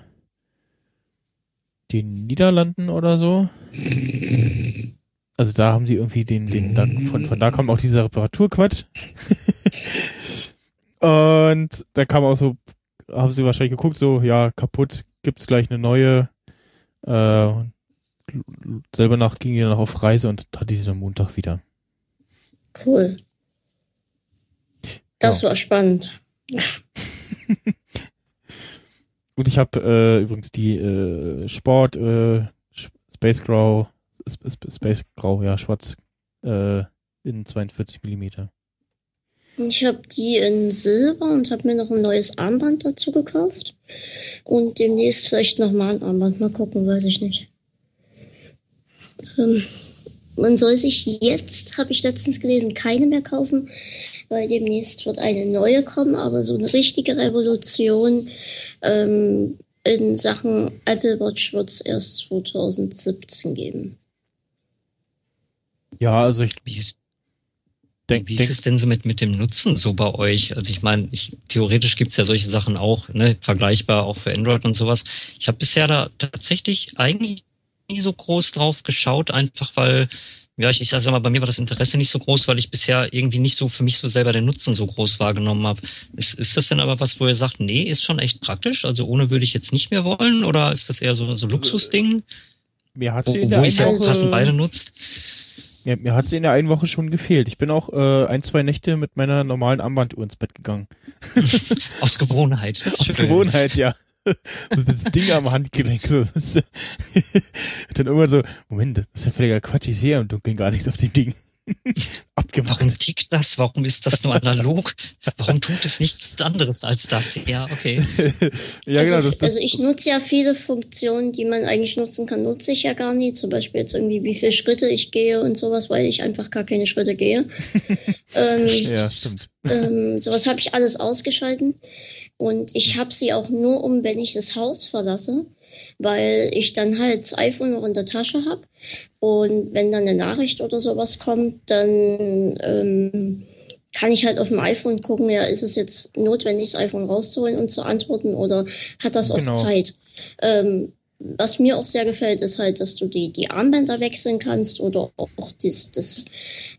den Niederlanden oder so. Also da haben sie irgendwie den, den, da, von, von da kommt auch dieser Reparaturquatsch. Und da kam auch so, haben sie wahrscheinlich geguckt, so, ja, kaputt, gibt's gleich eine neue. Äh, selber Nacht ging die dann noch auf Reise und hatte sie am Montag wieder. Cool. Das war spannend. Und ich habe äh, übrigens die äh, Sport äh, Space Grau, Sp- Sp- Space Grau, ja, schwarz äh, in 42 Millimeter. Ich habe die in Silber und habe mir noch ein neues Armband dazu gekauft. Und demnächst vielleicht nochmal ein Armband. Mal gucken, weiß ich nicht. Ähm, man soll sich jetzt, habe ich letztens gelesen, keine mehr kaufen, weil demnächst wird eine neue kommen, aber so eine richtige Revolution ähm, in Sachen Apple Watch wird es erst 2017 geben. Ja, also ich Wie ist, denke, wie ist denk, es denn so mit, mit dem Nutzen so bei euch? Also ich meine, ich, theoretisch gibt's ja solche Sachen auch, ne, vergleichbar auch für Android und sowas. Ich habe bisher da tatsächlich eigentlich nie so groß drauf geschaut, einfach weil, ja, ich, ich sag mal, bei mir war das Interesse nicht so groß, weil ich bisher irgendwie nicht so für mich so selber den Nutzen so groß wahrgenommen habe. Ist, ist das denn aber was, wo ihr sagt, nee, ist schon echt praktisch? Also ohne würde ich jetzt nicht mehr wollen? Oder ist das eher so, so Luxusding, mir hat wo, sie in wo der ihr es ja einen auch passend beide Woche, nutzt? mir, mir hat sie in der einen Woche schon gefehlt. Ich bin auch äh, ein, zwei Nächte mit meiner normalen Armbanduhr ins Bett gegangen. Aus Gewohnheit. Aus schön. Gewohnheit, ja. So das Ding am Handgelenk. So. Ist, dann irgendwann so, Moment, das ist ja völliger Quatsch, ich sehe im Dunkeln gar nichts auf dem Ding. Abgemacht. Warum tickt das? Warum ist das nur analog? Warum tut es nichts anderes als das? Ja, okay. ja, also, genau. Das, das, also ich nutze ja viele Funktionen, die man eigentlich nutzen kann, nutze ich ja gar nie. Zum Beispiel jetzt irgendwie, wie viele Schritte ich gehe und sowas, weil ich einfach gar keine Schritte gehe. ähm, ja, stimmt. ähm, sowas habe ich alles ausgeschalten. Und ich habe sie auch nur um, wenn ich das Haus verlasse, weil ich dann halt das iPhone noch in der Tasche habe. Und wenn dann eine Nachricht oder sowas kommt, dann ähm, kann ich halt auf dem iPhone gucken, ja, ist es jetzt notwendig, das iPhone rauszuholen und zu antworten oder hat das auch Genau. Zeit? Ähm, was mir auch sehr gefällt, ist halt, dass du die, die Armbänder wechseln kannst oder auch das, das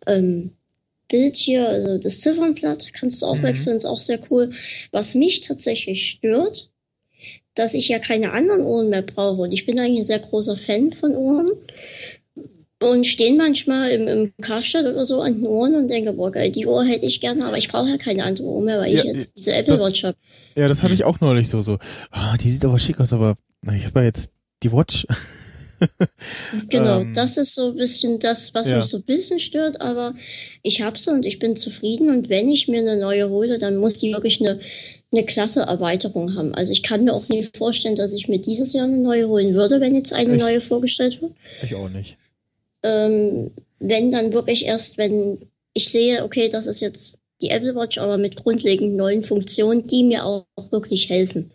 ähm, Bild hier, also das Ziffernblatt kannst du auch Mhm. wechseln, ist auch sehr cool. Was mich tatsächlich stört, dass ich ja keine anderen Uhren mehr brauche. Und ich bin eigentlich ein sehr großer Fan von Uhren. Und stehen manchmal im, im Karstadt oder so an den Uhren und denke, boah, geil, die Uhr hätte ich gerne, aber ich brauche ja keine andere Uhr mehr, weil Ja, ich jetzt diese Apple das- Watch habe. Ja, das hatte ich auch neulich so, so, ah, die sieht aber schick aus, aber ich habe ja jetzt die Watch. Genau, Ähm, das ist so ein bisschen das, was ja. mich so ein bisschen stört, aber ich habe sie und ich bin zufrieden und wenn ich mir eine neue hole, dann muss die wirklich eine, eine klasse Erweiterung haben. Also ich kann mir auch nie vorstellen, dass ich mir dieses Jahr eine neue holen würde, wenn jetzt eine Ich- neue vorgestellt wird. Ich auch nicht. Ähm, wenn dann wirklich erst, wenn ich sehe, okay, das ist jetzt die Apple Watch, aber mit grundlegend neuen Funktionen, die mir auch, auch wirklich helfen.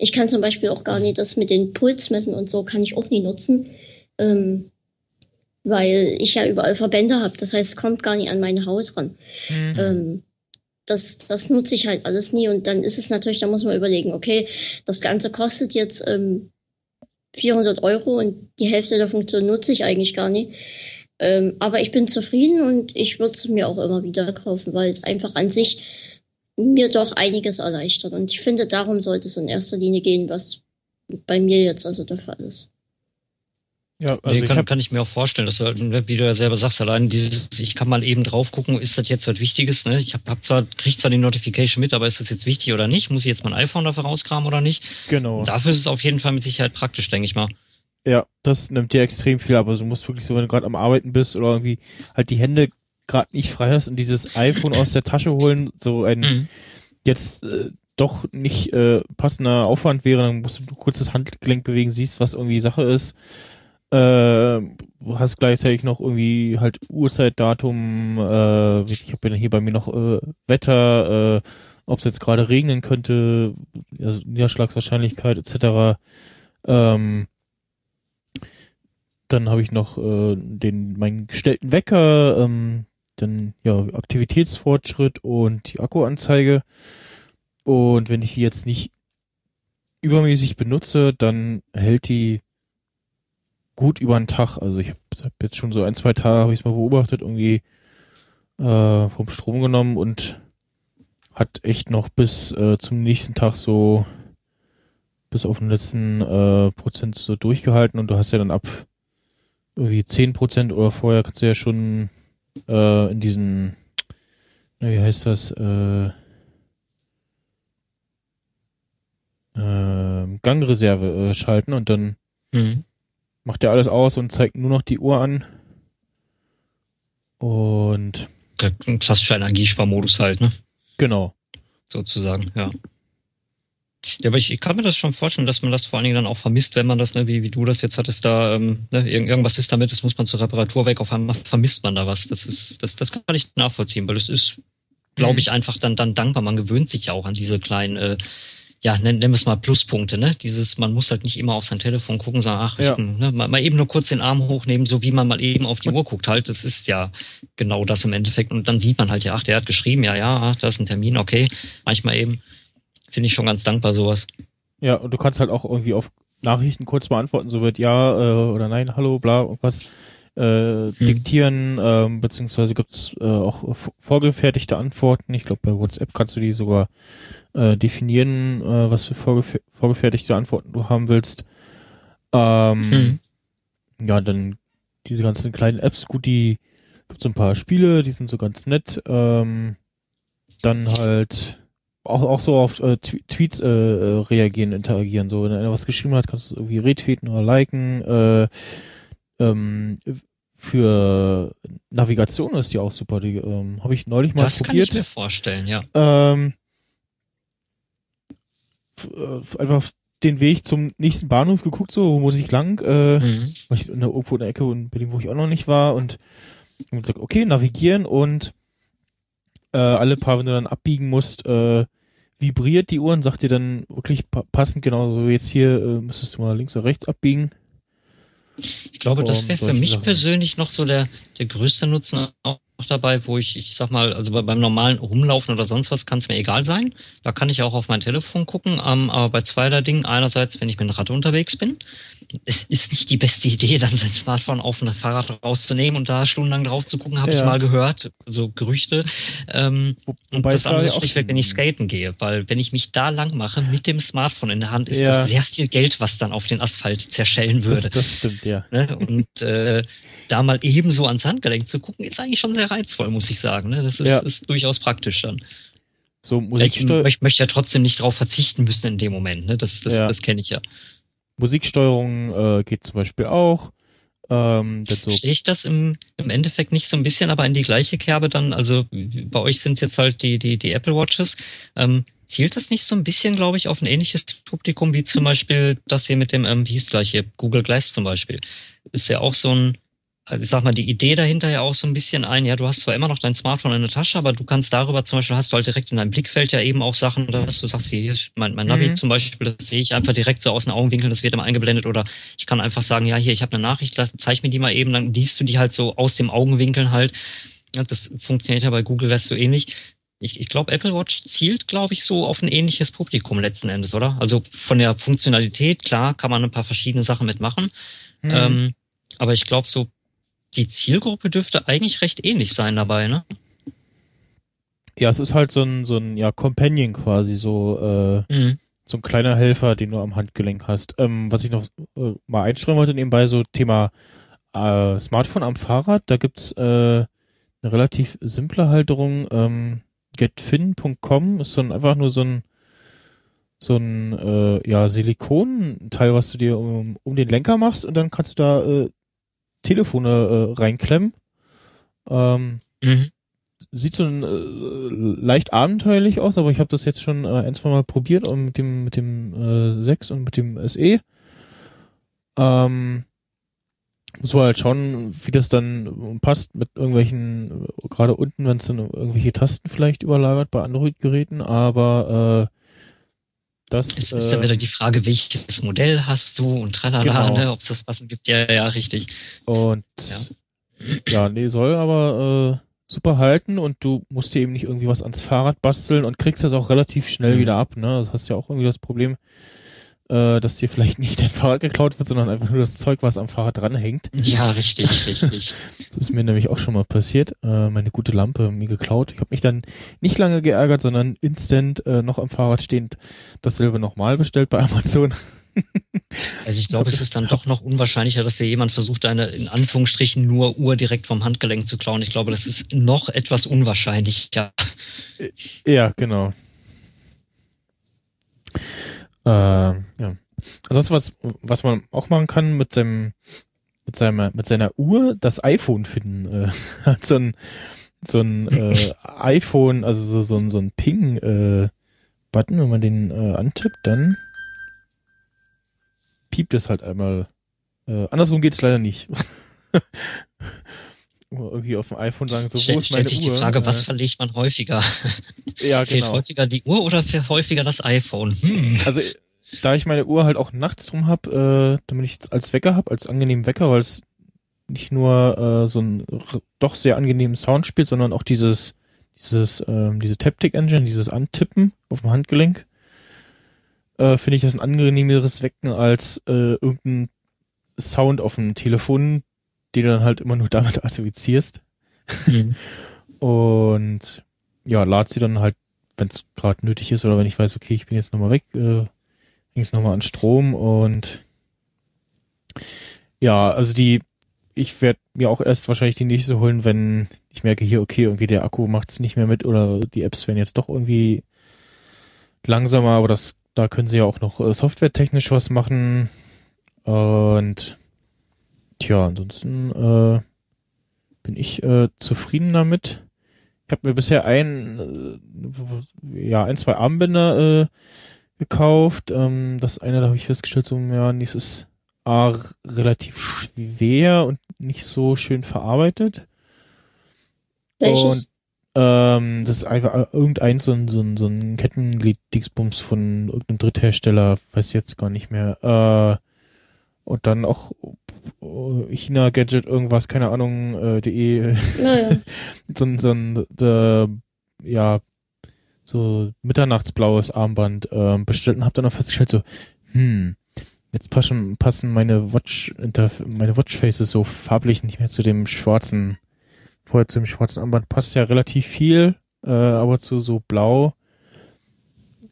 Ich kann zum Beispiel auch gar nicht das mit den Pulsmessen und so kann ich auch nie nutzen, ähm, weil ich ja überall Verbände habe. Das heißt, es kommt gar nicht an meine Haut ran. Mhm. Ähm, das, das nutze ich halt alles nie und dann ist es natürlich, da muss man überlegen, okay, das Ganze kostet jetzt ähm, 400 Euro und die Hälfte der Funktion nutze ich eigentlich gar nicht. Ähm, aber ich bin zufrieden und ich würde es mir auch immer wieder kaufen, weil es einfach an sich mir doch einiges erleichtert. Und ich finde, darum sollte es in erster Linie gehen, was bei mir jetzt also der Fall ist. Ja, also nee, ich kann, habe kann ich mir auch vorstellen, dass du, halt, ne, wie du ja selber sagst, allein dieses, ich kann mal eben drauf gucken, ist das jetzt was Wichtiges, ne? Ich hab, hab zwar, krieg zwar die Notification mit, aber ist das jetzt wichtig oder nicht? Muss ich jetzt mein iPhone dafür rauskramen oder nicht? genau. Und dafür ist es auf jeden Fall mit Sicherheit praktisch, denke ich mal. Ja, das nimmt dir extrem viel, aber du musst wirklich so, wenn du gerade am Arbeiten bist oder irgendwie halt die Hände gerade nicht frei hast und dieses iPhone aus der Tasche holen, so ein Mhm. jetzt äh, doch nicht äh, passender Aufwand wäre, dann musst du kurz das Handgelenk bewegen, siehst, was irgendwie Sache ist. Äh, hast gleichzeitig noch irgendwie halt Uhrzeit, Datum, äh, ich habe ja hier bei mir noch äh, Wetter, äh, ob es jetzt gerade regnen könnte, also Niederschlagswahrscheinlichkeit etc. Ähm, dann habe ich noch äh, den meinen gestellten Wecker, ähm, dann ja Aktivitätsfortschritt und die Akkuanzeige. Und wenn ich die jetzt nicht übermäßig benutze, dann hält die gut über den Tag. Also ich habe hab jetzt schon so ein, zwei Tage habe ich es mal beobachtet, irgendwie äh, vom Strom genommen und hat echt noch bis äh, zum nächsten Tag so bis auf den letzten äh, Prozent so durchgehalten und du hast ja dann ab irgendwie 10 Prozent oder vorher kannst du ja schon äh, in diesen, wie heißt das, äh, äh, Gangreserve schalten und dann Mhm. macht er alles aus und zeigt nur noch die Uhr an. Und ein klassischer Energiesparmodus halt, ne? Genau. Sozusagen, ja. Ja, aber ich, ich kann mir das schon vorstellen, dass man das vor allen Dingen dann auch vermisst, wenn man das, ne, wie, wie du das jetzt hattest, da, ähm, ne, irgendwas ist damit, das muss man zur Reparatur weg, auf einmal vermisst man da was. Das ist, das, das kann ich nachvollziehen, weil das ist, glaube mhm. ich, einfach dann, dann dankbar. Man gewöhnt sich ja auch an diese kleinen, äh, ja, nennen, nennen wir es mal Pluspunkte, ne? Dieses, man muss halt nicht immer auf sein Telefon gucken, sagen, ach, ja. ich, ne, mal, mal eben nur kurz den Arm hochnehmen, so wie man mal eben auf die Uhr guckt halt. Das ist ja genau das im Endeffekt. Und dann sieht man halt, ja, ach, der hat geschrieben, ja, ja, da ist ein Termin, okay. Manchmal eben Finde ich schon ganz dankbar, sowas. Ja, und du kannst halt auch irgendwie auf Nachrichten kurz beantworten, so wird ja äh, oder nein, hallo, bla, was äh, hm. diktieren, ähm, beziehungsweise gibt's äh, auch vorgefertigte Antworten. Ich glaube, bei WhatsApp kannst du die sogar äh, definieren, äh, was für vorgef vorgefertigte Antworten du haben willst. Ähm, hm. Ja, dann diese ganzen kleinen Apps, gut, die gibt so ein paar Spiele, die sind so ganz nett. Ähm, dann halt auch, auch so auf äh, Tweets äh, äh, reagieren, interagieren. So, wenn einer was geschrieben hat, kannst du irgendwie retweeten oder liken. Äh, ähm, für Navigation ist die auch super. Die ähm, habe ich neulich mal das probiert. Das kann ich mir vorstellen, ja. Ähm, äh, einfach den Weg zum nächsten Bahnhof geguckt, so wo muss ich lang, äh, mhm. ich in der, irgendwo in der Ecke in Berlin, wo ich auch noch nicht war und, und gesagt, okay, navigieren und äh, alle paar, wenn du dann abbiegen musst, äh, vibriert die Uhr und sagt dir dann wirklich pa passend, genau so jetzt hier äh, müsstest du mal links oder rechts abbiegen. Ich glaube, das wäre für mich Sachen. persönlich noch so der, der größte Nutzen auch dabei, wo ich, ich sag mal, also beim normalen Rumlaufen oder sonst was kann es mir egal sein. Da kann ich auch auf mein Telefon gucken. Ähm, aber bei zweiter Dingen, einerseits, wenn ich mit dem Rad unterwegs bin, es ist nicht die beste Idee, dann sein Smartphone auf ein Fahrrad rauszunehmen und da stundenlang drauf zu gucken, habe ja. ich mal gehört, so Gerüchte. Ähm, und das andere ist schlichtweg, wenn ich skaten gehe, weil wenn ich mich da lang mache mit dem Smartphone in der Hand, ist ja. das sehr viel Geld, was dann auf den Asphalt zerschellen würde. Das, das stimmt, ja. Ne? Und äh, da mal ebenso ans Handgelenk zu gucken, ist eigentlich schon sehr reizvoll, muss ich sagen. Ne? Das ist, ja. ist durchaus praktisch dann. So Musiksteuerung. Ich möchte ja trotzdem nicht darauf verzichten müssen in dem Moment. Ne? Das, das, ja. das kenne ich ja. Musiksteuerung äh, geht zum Beispiel auch. Ähm, so Stehe ich das im, im Endeffekt nicht so ein bisschen aber in die gleiche Kerbe dann? Also bei euch sind jetzt halt die, die, die Apple Watches. Ähm, zielt das nicht so ein bisschen, glaube ich, auf ein ähnliches Publikum wie zum Beispiel das hier mit dem, ähm, wie hieß gleich hier, Google Glass zum Beispiel? Ist ja auch so ein, ich sag mal, die Idee dahinter ja auch so ein bisschen ein, ja, du hast zwar immer noch dein Smartphone in der Tasche, aber du kannst darüber zum Beispiel, hast du halt direkt in deinem Blickfeld ja eben auch Sachen, dass du sagst, hier, mein, mein Navi mhm. zum Beispiel, das sehe ich einfach direkt so aus den Augenwinkeln, das wird immer eingeblendet oder ich kann einfach sagen, ja, hier, ich habe eine Nachricht, zeig mir die mal eben, dann liest du die halt so aus dem Augenwinkeln halt. Ja, das funktioniert ja bei Google Glass so ähnlich. Ich, ich glaube, Apple Watch zielt, glaube ich, so auf ein ähnliches Publikum letzten Endes, oder? Also von der Funktionalität, klar, kann man ein paar verschiedene Sachen mitmachen. Mhm. Ähm, aber ich glaube, so die Zielgruppe dürfte eigentlich recht ähnlich sein dabei, ne? Ja, es ist halt so ein, so ein ja, Companion quasi, so, äh, mhm. so ein kleiner Helfer, den du am Handgelenk hast. Ähm, was ich noch äh, mal einstreuen wollte nebenbei, so Thema äh, Smartphone am Fahrrad, da gibt's äh, eine relativ simple Halterung, ähm, getfin.com ist so ein, einfach nur so ein so ein äh, ja Silikonteil, was du dir um, um den Lenker machst und dann kannst du da äh, Telefone äh, reinklemmen. Ähm, mhm. Sieht so ein, äh, leicht abenteuerlich aus, aber ich habe das jetzt schon äh, ein, zwei Mal probiert und mit dem mit dem äh, 6 und mit dem SE. Ähm, muss man halt schauen, wie das dann passt mit irgendwelchen, gerade unten, wenn es dann irgendwelche Tasten vielleicht überlagert bei Android-Geräten, aber äh, das es ist ja wieder die Frage, welches Modell hast du und tralala, genau. ne, ob es das passend gibt. Ja, ja, richtig. Und ja, ja nee, soll aber äh, super halten und du musst dir eben nicht irgendwie was ans Fahrrad basteln und kriegst das auch relativ schnell mhm. wieder ab. Ne? Das hast ja auch irgendwie das Problem, äh, dass dir vielleicht nicht dein Fahrrad geklaut wird, sondern einfach nur das Zeug, was am Fahrrad dranhängt. Ja, richtig, richtig. das ist mir nämlich auch schon mal passiert. Äh, meine gute Lampe mir geklaut. Ich habe mich dann nicht lange geärgert, sondern instant äh, noch am Fahrrad stehend dasselbe nochmal bestellt bei Amazon. Also ich glaube, es ist dann doch noch unwahrscheinlicher, dass dir jemand versucht, eine in Anführungsstrichen nur Uhr direkt vom Handgelenk zu klauen. Ich glaube, das ist noch etwas unwahrscheinlicher. Ja, genau. Äh, ja. Ansonsten was, was man auch machen kann mit seinem, mit seiner, mit seiner Uhr, das iPhone finden. Äh, so ein, so ein äh, iPhone, also so, so, ein so ein Ping-Button, äh, wenn man den äh, antippt, dann piept es halt einmal. Äh, andersrum geht's leider nicht. irgendwie auf dem iPhone sagen, so, Stell, wo ist meine sich Uhr? die Frage, was verlegt man häufiger? ja, Fehlt genau. häufiger die Uhr oder fehlt häufiger das iPhone? Hm. Also, da ich meine Uhr halt auch nachts drum hab, äh, damit ich als Wecker hab, als angenehmen Wecker, weil es nicht nur äh, so ein doch sehr angenehmen Sound spielt, sondern auch dieses, dieses, ähm, diese Taptic Engine, dieses Antippen auf dem Handgelenk, äh, finde ich das ein angenehmeres Wecken als äh, irgendein Sound auf dem Telefon, den du dann halt immer nur damit assoziierst. Hm. Und ja, lad sie dann halt, wenn es gerade nötig ist oder wenn ich weiß, okay, ich bin jetzt nochmal weg, äh, ging es nochmal an Strom und ja, also die, ich werde mir auch erst wahrscheinlich die nächste holen, wenn ich merke hier, okay, irgendwie der Akku macht's nicht mehr mit oder die Apps werden jetzt doch irgendwie langsamer, aber das, da können sie ja auch noch äh, softwaretechnisch was machen und tja, ansonsten äh, bin ich äh, zufrieden damit. Ich habe mir bisher ein, äh, ja, ein, zwei Armbänder äh, gekauft. Ähm, das eine, da habe ich festgestellt, so, ja, das ist A, relativ schwer und nicht so schön verarbeitet. Welches? Ähm, das ist einfach irgendein so ein, so ein, so ein Kettenglied-Dingsbums von irgendeinem Dritthersteller, weiß jetzt gar nicht mehr. Äh, und dann auch äh, China-Gadget, irgendwas, keine Ahnung, äh, de, Naja. so ein, so ein äh, ja, so mitternachtsblaues Armband ähm, bestellt und habe dann auch festgestellt, so, hm, jetzt passen, passen meine Watch, meine Watchfaces so farblich nicht mehr zu dem schwarzen, vorher zu dem schwarzen Armband passt ja relativ viel, äh, aber zu so blau,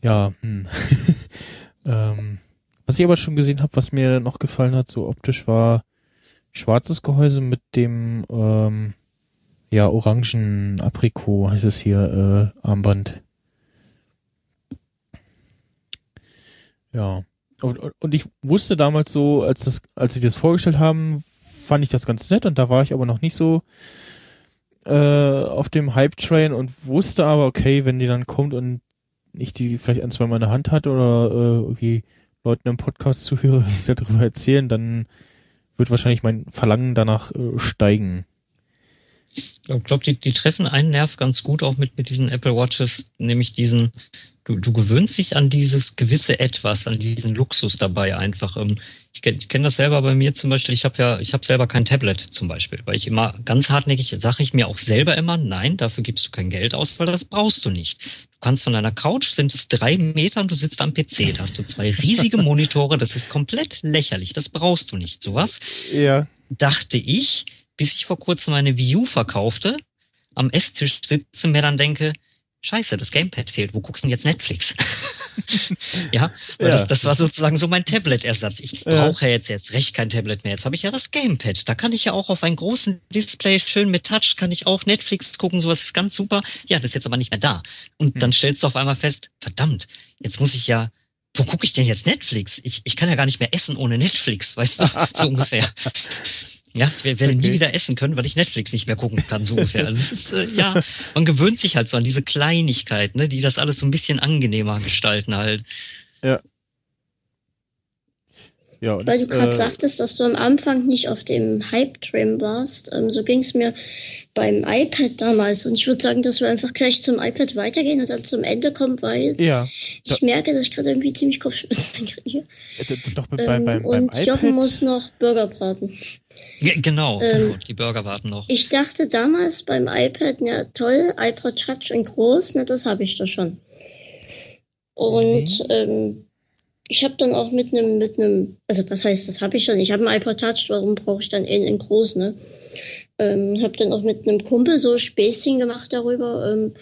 ja, hm. ähm, was ich aber schon gesehen habe, was mir noch gefallen hat, so optisch, war schwarzes Gehäuse mit dem ähm, ja, orangen Aprikot heißt es hier, äh, Armband. Ja. Und, und- ich wusste damals so, als das, als sie das vorgestellt haben, fand ich das ganz nett und da war ich aber noch nicht so äh, auf dem Hype-Train und wusste aber, okay, wenn die dann kommt und ich die vielleicht ein, zwei Mal in der Hand hatte oder äh, irgendwie Leuten im Podcast zuhöre, wie sie darüber erzählen, dann wird wahrscheinlich mein Verlangen danach äh, steigen. Ich glaube, die, die treffen einen Nerv ganz gut auch mit, mit diesen Apple Watches, nämlich diesen, du, du gewöhnst dich an dieses gewisse Etwas, an diesen Luxus dabei einfach. Ähm, Ich kenne ich kenn das selber bei mir zum Beispiel. Ich habe ja, ich habe selber kein Tablet zum Beispiel, weil ich immer ganz hartnäckig sage ich mir auch selber immer, nein, dafür gibst du kein Geld aus, weil das brauchst du nicht. Du kannst von deiner Couch, sind es drei Meter und du sitzt am PC. Da hast du zwei riesige Monitore, das ist komplett lächerlich. Das brauchst du nicht. Sowas Ja. dachte ich, bis ich vor kurzem meine U verkaufte, am Esstisch sitze mir dann denke, scheiße, das Gamepad fehlt, wo guckst du denn jetzt Netflix? ja, Ja. Das, das war sozusagen so mein Tablet-Ersatz. Ich Ja. brauche ja jetzt, jetzt recht kein Tablet mehr. Jetzt habe ich ja das Gamepad. Da kann ich ja auch auf einem großen Display schön mit Touch, kann ich auch Netflix gucken, sowas ist ganz super. Ja, das ist jetzt aber nicht mehr da. Und Hm. dann stellst du auf einmal fest, verdammt, jetzt muss ich ja wo gucke ich denn jetzt Netflix? Ich, ich kann ja gar nicht mehr essen ohne Netflix, weißt du, so ungefähr. Ja, ich werde nie Okay. wieder essen können, weil ich Netflix nicht mehr gucken kann, so ungefähr. Also es ist, äh, ja, man gewöhnt sich halt so an diese Kleinigkeit, ne, die das alles so ein bisschen angenehmer gestalten halt. Ja, und, Weil du gerade äh, sagtest, dass du am Anfang nicht auf dem Hype-Trim warst. Ähm, so ging es mir beim iPad damals. Und ich würde sagen, dass wir einfach gleich zum iPad weitergehen und dann zum Ende kommen, weil Ja, ich merke, dass ich gerade irgendwie ziemlich Kopfschmerzen kriege. doch bei, Ähm, beim, und beim Jochen iPad. muss noch Burger braten. Ja, genau, Ähm, genau, die Burger warten noch. Ich dachte damals beim iPad, ja toll, iPod Touch in groß, ne, das habe ich doch schon. Und ähm, ich habe dann auch mit einem, mit einem, also was heißt, das habe ich schon. Ich habe einen iPod Touch, warum brauche ich dann einen in groß, ne? Ähm, habe dann auch mit einem Kumpel so Späßchen gemacht darüber, ähm,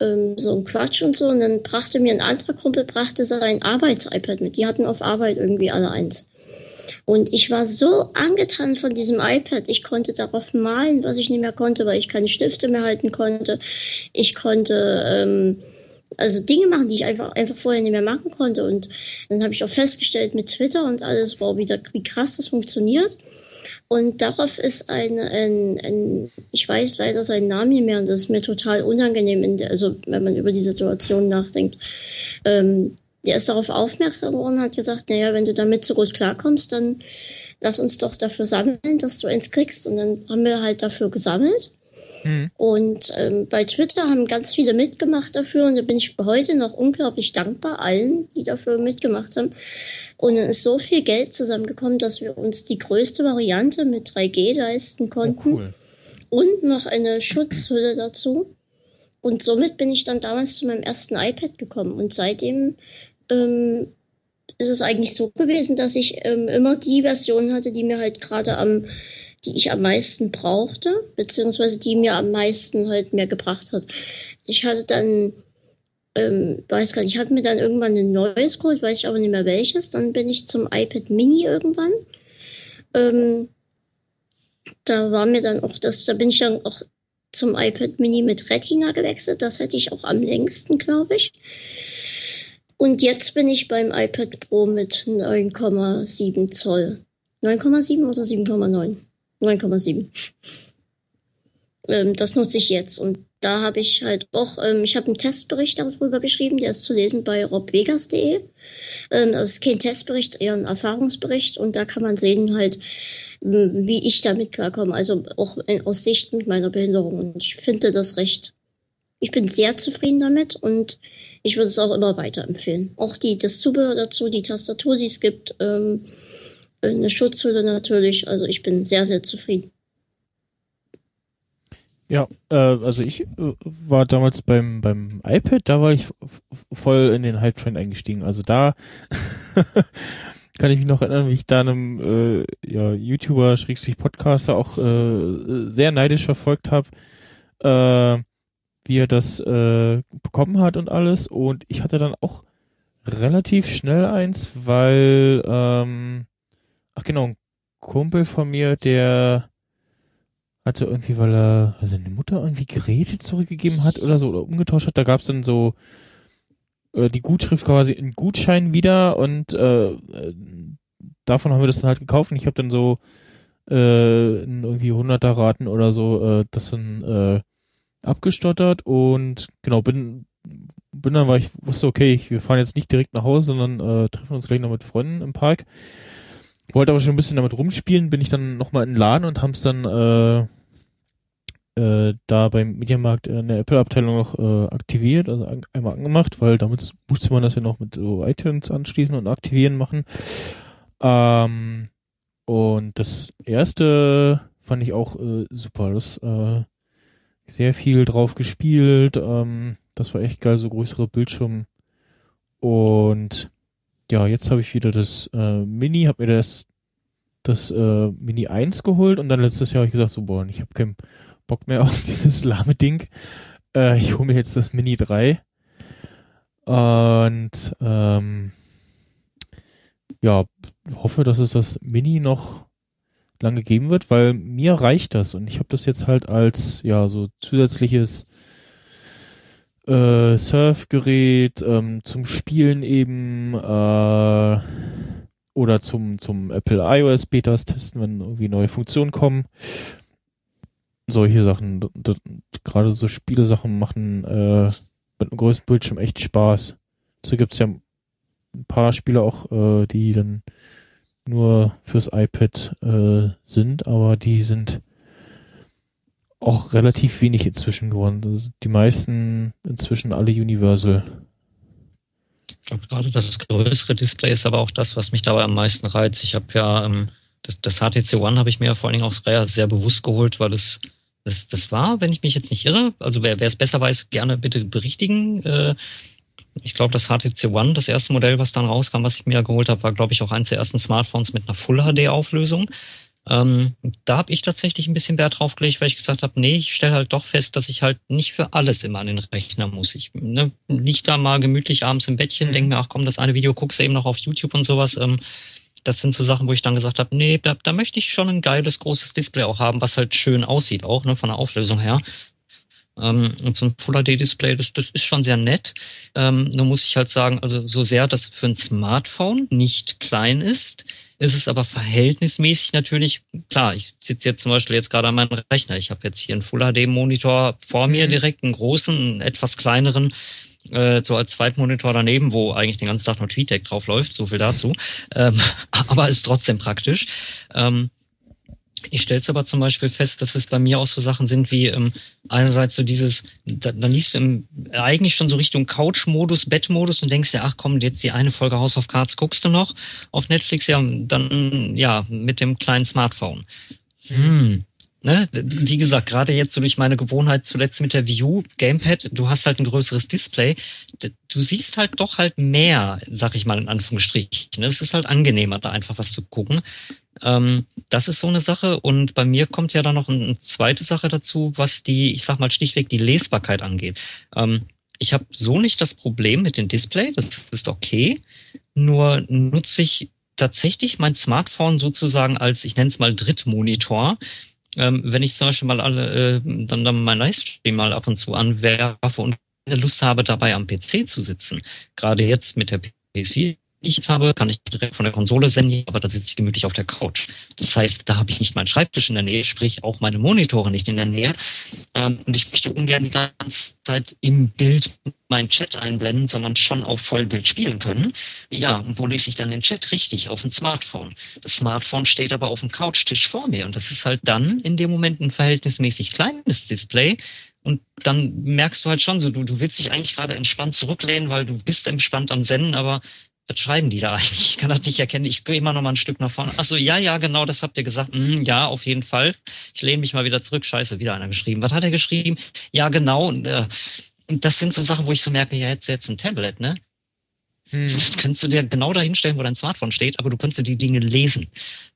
ähm, so ein Quatsch und so. Und dann brachte mir ein anderer Kumpel, brachte sein Arbeits-iPad mit. Die hatten auf Arbeit irgendwie alle eins. Und ich war so angetan von diesem iPad. Ich konnte darauf malen, was ich nicht mehr konnte, weil ich keine Stifte mehr halten konnte. Ich konnte ähm, also Dinge machen, die ich einfach einfach vorher nicht mehr machen konnte. Und dann habe ich auch festgestellt mit Twitter und alles, wow, wie, da, wie krass das funktioniert. Und darauf ist ein, ein, ein, ich weiß leider seinen Namen nicht mehr und das ist mir total unangenehm, der, also wenn man über die Situation nachdenkt. Ähm, der ist darauf aufmerksam geworden und hat gesagt, naja, wenn du damit so gut klarkommst, dann lass uns doch dafür sammeln, dass du eins kriegst. Und dann haben wir halt dafür gesammelt. Mhm. Und ähm, bei Twitter haben ganz viele mitgemacht dafür und da bin ich heute noch unglaublich dankbar allen, die dafür mitgemacht haben. Und dann ist so viel Geld zusammengekommen, dass wir uns die größte Variante mit 3G leisten konnten. Oh, cool. Und noch eine Schutzhülle dazu. Und somit bin ich dann damals zu meinem ersten iPad gekommen. Und seitdem ähm, ist es eigentlich so gewesen, dass ich ähm, immer die Version hatte, die mir halt gerade am die ich am meisten brauchte, beziehungsweise die mir am meisten halt mehr gebracht hat. Ich hatte dann, ähm, weiß gar nicht, ich hatte mir dann irgendwann ein neues geholt, weiß ich aber nicht mehr welches. Dann bin ich zum iPad Mini irgendwann. Ähm, da war mir dann auch das, da bin ich dann auch zum iPad Mini mit Retina gewechselt. Das hätte ich auch am längsten, glaube ich. Und jetzt bin ich beim iPad Pro mit 9,7 Zoll. 9,7 oder 7,9? 9,7. Ähm, das nutze ich jetzt. Und da habe ich halt auch, ähm, ich habe einen Testbericht darüber geschrieben, der ist zu lesen bei robvegas.de. Ähm, das ist kein Testbericht, eher ein Erfahrungsbericht. Und da kann man sehen halt, wie ich damit klarkomme. Also auch aus Sicht mit meiner Behinderung. Und ich finde das recht, ich bin sehr zufrieden damit und ich würde es auch immer weiterempfehlen. Auch die, das Zubehör dazu, die Tastatur, die es gibt, ähm, eine Schutzhülle natürlich. Also ich bin sehr, sehr zufrieden. Ja, äh, also ich äh, war damals beim, beim iPad, da war ich voll in den Hype-Train eingestiegen. Also da kann ich mich noch erinnern, wie ich da einem äh, ja, YouTuber, Schrägstrich Podcaster auch äh, sehr neidisch verfolgt habe, äh, wie er das äh, bekommen hat und alles. Und ich hatte dann auch relativ schnell eins, weil ähm, ach genau, ein Kumpel von mir, der hatte irgendwie, weil er weil seine Mutter irgendwie Geräte zurückgegeben hat oder so oder umgetauscht hat, da gab's dann so äh, die Gutschrift quasi in Gutschein wieder und äh, äh davon haben wir das dann halt gekauft und ich habe dann so äh, irgendwie 100er Raten oder so äh, das dann äh, abgestottert und genau bin bin dann weil ich wusste okay ich, wir fahren jetzt nicht direkt nach Hause sondern äh, treffen uns gleich noch mit Freunden im Park wollte aber schon ein bisschen damit rumspielen, bin ich dann nochmal in den Laden und haben es dann äh, äh, da beim Mediamarkt in der Apple-Abteilung noch äh, aktiviert, also an, einmal angemacht, weil damit musste man das ja noch mit so iTunes anschließen und aktivieren machen. Ähm, und das erste fand ich auch äh, super. Das äh, sehr viel drauf gespielt. Ähm, das war echt geil, so größere Bildschirm. Und ja, jetzt habe ich wieder das äh, Mini, habe mir das, das äh, Mini 1 geholt und dann letztes Jahr habe ich gesagt, so, boah, ich habe keinen Bock mehr auf dieses lahme Ding. Äh, ich hole mir jetzt das Mini 3. Und ähm, ja, hoffe, dass es das Mini noch lange geben wird, weil mir reicht das und ich habe das jetzt halt als ja so zusätzliches äh, Surfgerät ähm, zum Spielen eben äh, oder zum, zum Apple iOS Betas testen, wenn irgendwie neue Funktionen kommen. Solche Sachen, gerade so Spielesachen machen äh, mit einem größten Bildschirm echt Spaß. So gibt's ja ein paar Spiele auch, äh, die dann nur fürs iPad äh, sind, aber die sind auch relativ wenig inzwischen geworden. Also die meisten inzwischen alle Universal. Ich glaube, gerade das größere Display ist aber auch das, was mich dabei am meisten reizt. Ich habe ja ähm, das, das HTC One habe ich mir vor allen Dingen auch sehr, sehr bewusst geholt, weil es das, das war, wenn ich mich jetzt nicht irre, also wer es besser weiß, gerne bitte berichtigen. Äh, ich glaube, das HTC One, das erste Modell, was dann rauskam, was ich mir geholt habe, war, glaube ich, auch eines der ersten Smartphones mit einer Full-HD-Auflösung. Ähm, da habe ich tatsächlich ein bisschen Wert drauf gelegt, weil ich gesagt habe, nee, ich stelle halt doch fest, dass ich halt nicht für alles immer an den Rechner muss. Ich ne, lieg da mal gemütlich abends im Bettchen, mhm. denke mir, ach komm, das eine Video guckst du eben noch auf YouTube und sowas. Ähm, das sind so Sachen, wo ich dann gesagt habe, nee, da, da möchte ich schon ein geiles, großes Display auch haben, was halt schön aussieht, auch ne, von der Auflösung her. Ähm, und so ein Full-HD-Display, das, das ist schon sehr nett. Ähm, nur muss ich halt sagen, also so sehr das für ein Smartphone nicht klein ist, ist es aber verhältnismäßig natürlich, klar, ich sitze jetzt zum Beispiel jetzt gerade an meinem Rechner. Ich habe jetzt hier einen Full HD Monitor vor mir mhm. direkt, einen großen, einen etwas kleineren, äh, so als Zweitmonitor daneben, wo eigentlich den ganzen Tag nur TweetDeck drauf läuft, so viel dazu. Ähm, aber ist trotzdem praktisch. Ähm, ich stelle es aber zum Beispiel fest, dass es bei mir auch so Sachen sind wie ähm, einerseits so dieses, da, dann liest du im, eigentlich schon so Richtung Couch-Modus, Bett-Modus und denkst dir, ach komm, jetzt die eine Folge House of Cards guckst du noch auf Netflix, ja, dann ja, mit dem kleinen Smartphone. Hm, ne, wie gesagt, gerade jetzt so durch meine Gewohnheit zuletzt mit der View Gamepad, du hast halt ein größeres Display, du siehst halt doch halt mehr, sag ich mal in Anführungsstrichen. Es ist halt angenehmer, da einfach was zu gucken. Ähm, das ist so eine Sache. Und bei mir kommt ja dann noch eine zweite Sache dazu, was die, ich sag mal schlichtweg die Lesbarkeit angeht. Ähm, ich habe so nicht das Problem mit dem Display, das ist okay. Nur nutze ich tatsächlich mein Smartphone sozusagen als, ich nenne es mal Drittmonitor ähm, wenn ich zum Beispiel mal alle, äh, dann, dann mein Livestream mal ab und zu anwerfe und Lust habe, dabei am PC zu sitzen. Gerade jetzt mit der PS4 ich jetzt habe, kann ich direkt von der Konsole senden, aber da sitze ich gemütlich auf der Couch. Das heißt, da habe ich nicht meinen Schreibtisch in der Nähe, sprich auch meine Monitore nicht in der Nähe. Ähm, und ich möchte ungern die ganze Zeit im Bild meinen Chat einblenden, sondern schon auf Vollbild spielen können. Ja, und wo lese ich dann den Chat? Richtig, auf dem Smartphone. Das Smartphone steht aber auf dem Couchtisch vor mir und das ist halt dann in dem Moment ein verhältnismäßig kleines Display, und dann merkst du halt schon so, du, du willst dich eigentlich gerade entspannt zurücklehnen, weil du bist entspannt am Senden, aber was schreiben die da eigentlich? Ich kann das nicht erkennen. Ich bin immer noch mal ein Stück nach vorne. Ach so, ja, ja, genau, das habt ihr gesagt. Mm, ja, auf jeden Fall. Ich lehne mich mal wieder zurück. Scheiße, wieder einer geschrieben. Was hat er geschrieben? Ja, genau. Und, äh, das sind so Sachen, wo ich so merke, ja, jetzt jetzt ein Tablet, ne? Hm. Das kannst du dir genau dahin stellen, wo dein Smartphone steht, aber du kannst dir die Dinge lesen.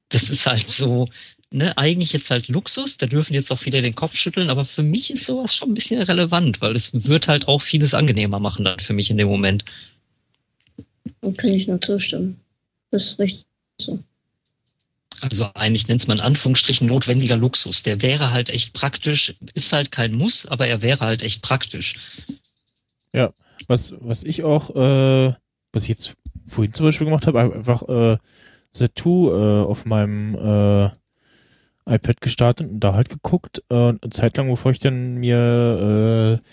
Das ist halt so, ne, eigentlich jetzt halt Luxus, da dürfen jetzt auch viele den Kopf schütteln, aber für mich ist sowas schon ein bisschen relevant, weil es wird halt auch vieles angenehmer machen dann für mich in dem Moment. Kann ich nur zustimmen. Das ist richtig so. Also eigentlich nennt man in Anführungsstrichen notwendiger Luxus. Der wäre halt echt praktisch, ist halt kein Muss, aber er wäre halt echt praktisch. Ja, was, was ich auch, äh, was ich jetzt vorhin zum Beispiel gemacht habe, einfach äh, The Two äh, auf meinem äh, iPad gestartet und da halt geguckt. Äh, eine Zeit lang, bevor ich dann mir äh,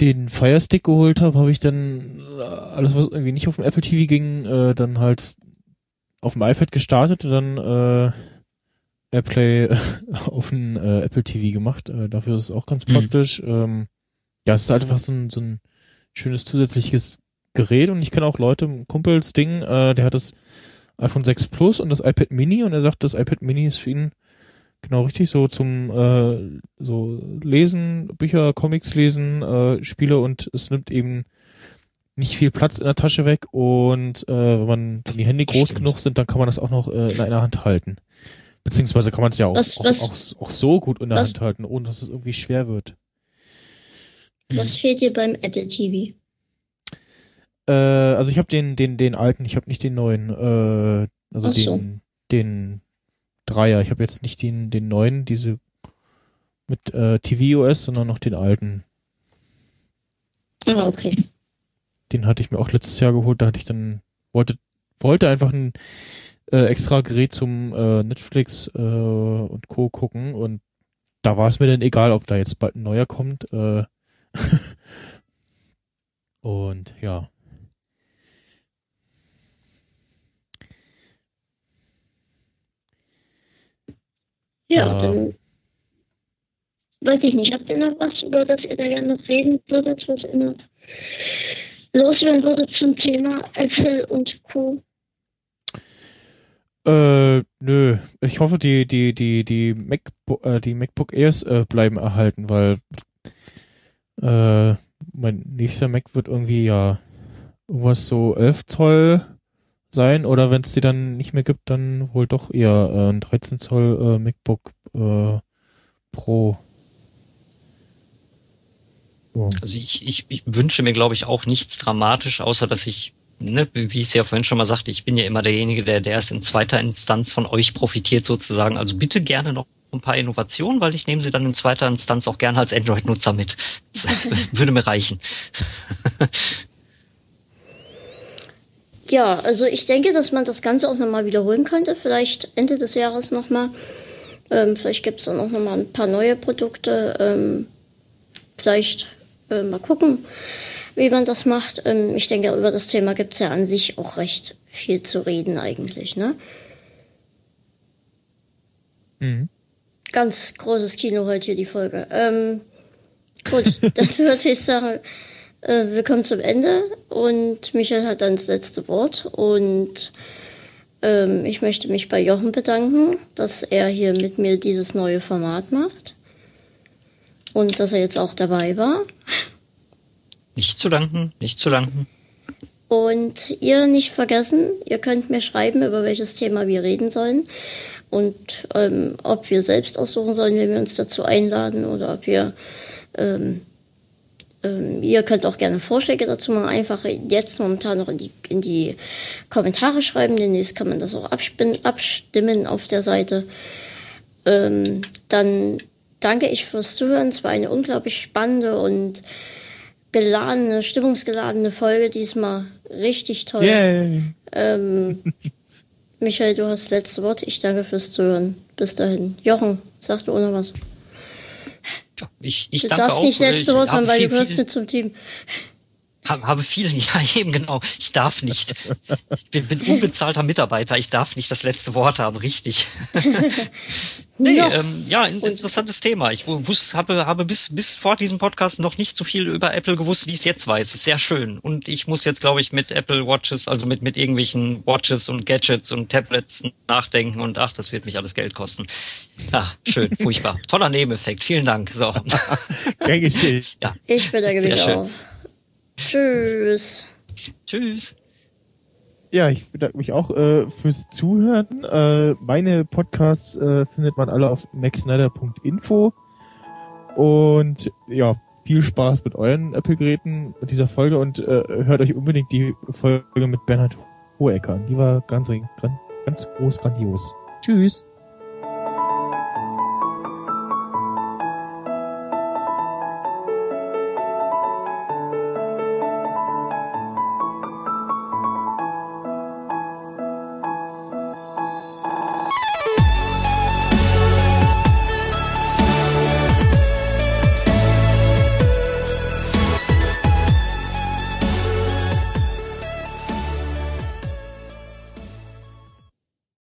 den Fire Stick geholt habe, habe ich dann äh, alles, was irgendwie nicht auf dem Apple TV ging, äh, dann halt auf dem iPad gestartet und dann äh, Airplay auf dem äh, Apple TV gemacht. Äh, dafür ist es auch ganz mhm. praktisch. Ähm, ja, es ist einfach so ein, so ein schönes zusätzliches Gerät und ich kenne auch Leute, Kumpels Ding, äh, der hat das iPhone 6 Plus und das iPad Mini und er sagt, das iPad Mini ist für ihn Genau, richtig, so zum äh, so Lesen, Bücher, Comics lesen, äh, Spiele und es nimmt eben nicht viel Platz in der Tasche weg und äh, wenn man wenn die Hände groß Stimmt. genug sind, dann kann man das auch noch äh, in einer Hand halten. Beziehungsweise kann man es ja auch, was, auch, was, auch, auch, so gut in der was, Hand halten, ohne dass es irgendwie schwer wird. Was fehlt dir beim Apple TV? Äh, also ich habe den, den, den alten, ich habe nicht den neuen, äh, also den, so. den Dreier. Ich habe jetzt nicht den, den neuen, diese mit äh, tvOS, sondern noch den alten. Ah, okay. Den hatte ich mir auch letztes Jahr geholt. Da hatte ich dann, wollte, wollte einfach ein äh, extra Gerät zum äh, Netflix äh, und Co. gucken und da war es mir dann egal, ob da jetzt bald ein neuer kommt. Äh und ja. Ja, äh, dann weiß ich nicht, habt ihr noch was, über das ihr da gerne noch reden würdet, was ihr noch loswerden würdet zum Thema Apple und Co.? Äh, nö. Ich hoffe, die, die, die, die, MacBook, äh, die MacBook Airs äh, bleiben erhalten, weil äh, mein nächster Mac wird irgendwie ja irgendwas so 11 Zoll sein oder wenn es die dann nicht mehr gibt, dann wohl doch eher äh, ein 13 Zoll äh, MacBook äh, Pro. So. Also ich, ich, ich wünsche mir, glaube ich, auch nichts dramatisch, außer dass ich, ne, wie ich es ja vorhin schon mal sagte, ich bin ja immer derjenige, der, der erst in zweiter Instanz von euch profitiert sozusagen. Also bitte gerne noch ein paar Innovationen, weil ich nehme sie dann in zweiter Instanz auch gerne als Android-Nutzer mit. Das würde mir reichen. ja, also ich denke, dass man das Ganze auch nochmal wiederholen könnte. Vielleicht Ende des Jahres nochmal. Ähm, vielleicht gibt es dann auch nochmal ein paar neue Produkte. Ähm, vielleicht äh, mal gucken, wie man das macht. Ähm, ich denke, über das Thema gibt es ja an sich auch recht viel zu reden eigentlich. Ne? Mhm. Ganz großes Kino heute hier die Folge. Ähm, gut, dann würde ich sagen, äh, wir kommen zum Ende und Michael hat dann das letzte Wort und ähm, ich möchte mich bei Jochen bedanken, dass er hier mit mir dieses neue Format macht und dass er jetzt auch dabei war. Nicht zu danken, nicht zu danken. Und ihr nicht vergessen, ihr könnt mir schreiben, über welches Thema wir reden sollen und ähm, ob wir selbst aussuchen sollen, wenn wir uns dazu einladen oder ob wir ähm, ähm, ihr könnt auch gerne Vorschläge dazu machen, einfach jetzt momentan noch in die, in die Kommentare schreiben. Demnächst kann man das auch abstimmen auf der Seite. Ähm, dann danke ich fürs Zuhören. Es war eine unglaublich spannende und geladene, stimmungsgeladene Folge diesmal. Richtig toll. Yeah. Ähm, Michael, du hast das letzte Wort. Ich danke fürs Zuhören. Bis dahin. Jochen, sag du ohne was. Ich, ich du darfst auch, nicht letzte haben, weil du gehörst mit zum Team. Habe, habe viel, ja eben genau. Ich darf nicht. Ich bin, bin unbezahlter Mitarbeiter. Ich darf nicht das letzte Wort haben, richtig. nee, ähm, ja, interessantes Thema. Ich wusste, habe, habe bis, bis vor diesem Podcast noch nicht so viel über Apple gewusst, wie ich es jetzt weiß. Ist sehr schön. Und ich muss jetzt, glaube ich, mit Apple Watches, also mit, mit irgendwelchen Watches und Gadgets und Tablets nachdenken und ach, das wird mich alles Geld kosten. Ja, schön, furchtbar. Toller Nebeneffekt. Vielen Dank. So. Gern geschehen. Ja. Ich bedanke mich auch. Tschüss. Tschüss. Ja, ich bedanke mich auch äh, fürs Zuhören. Äh, meine Podcasts äh, findet man alle auf maxsnyder.info. Und ja, viel Spaß mit euren Apple-Geräten mit dieser Folge und äh, hört euch unbedingt die Folge mit Bernhard Hohecker an. Die war ganz, ganz groß grandios. Tschüss.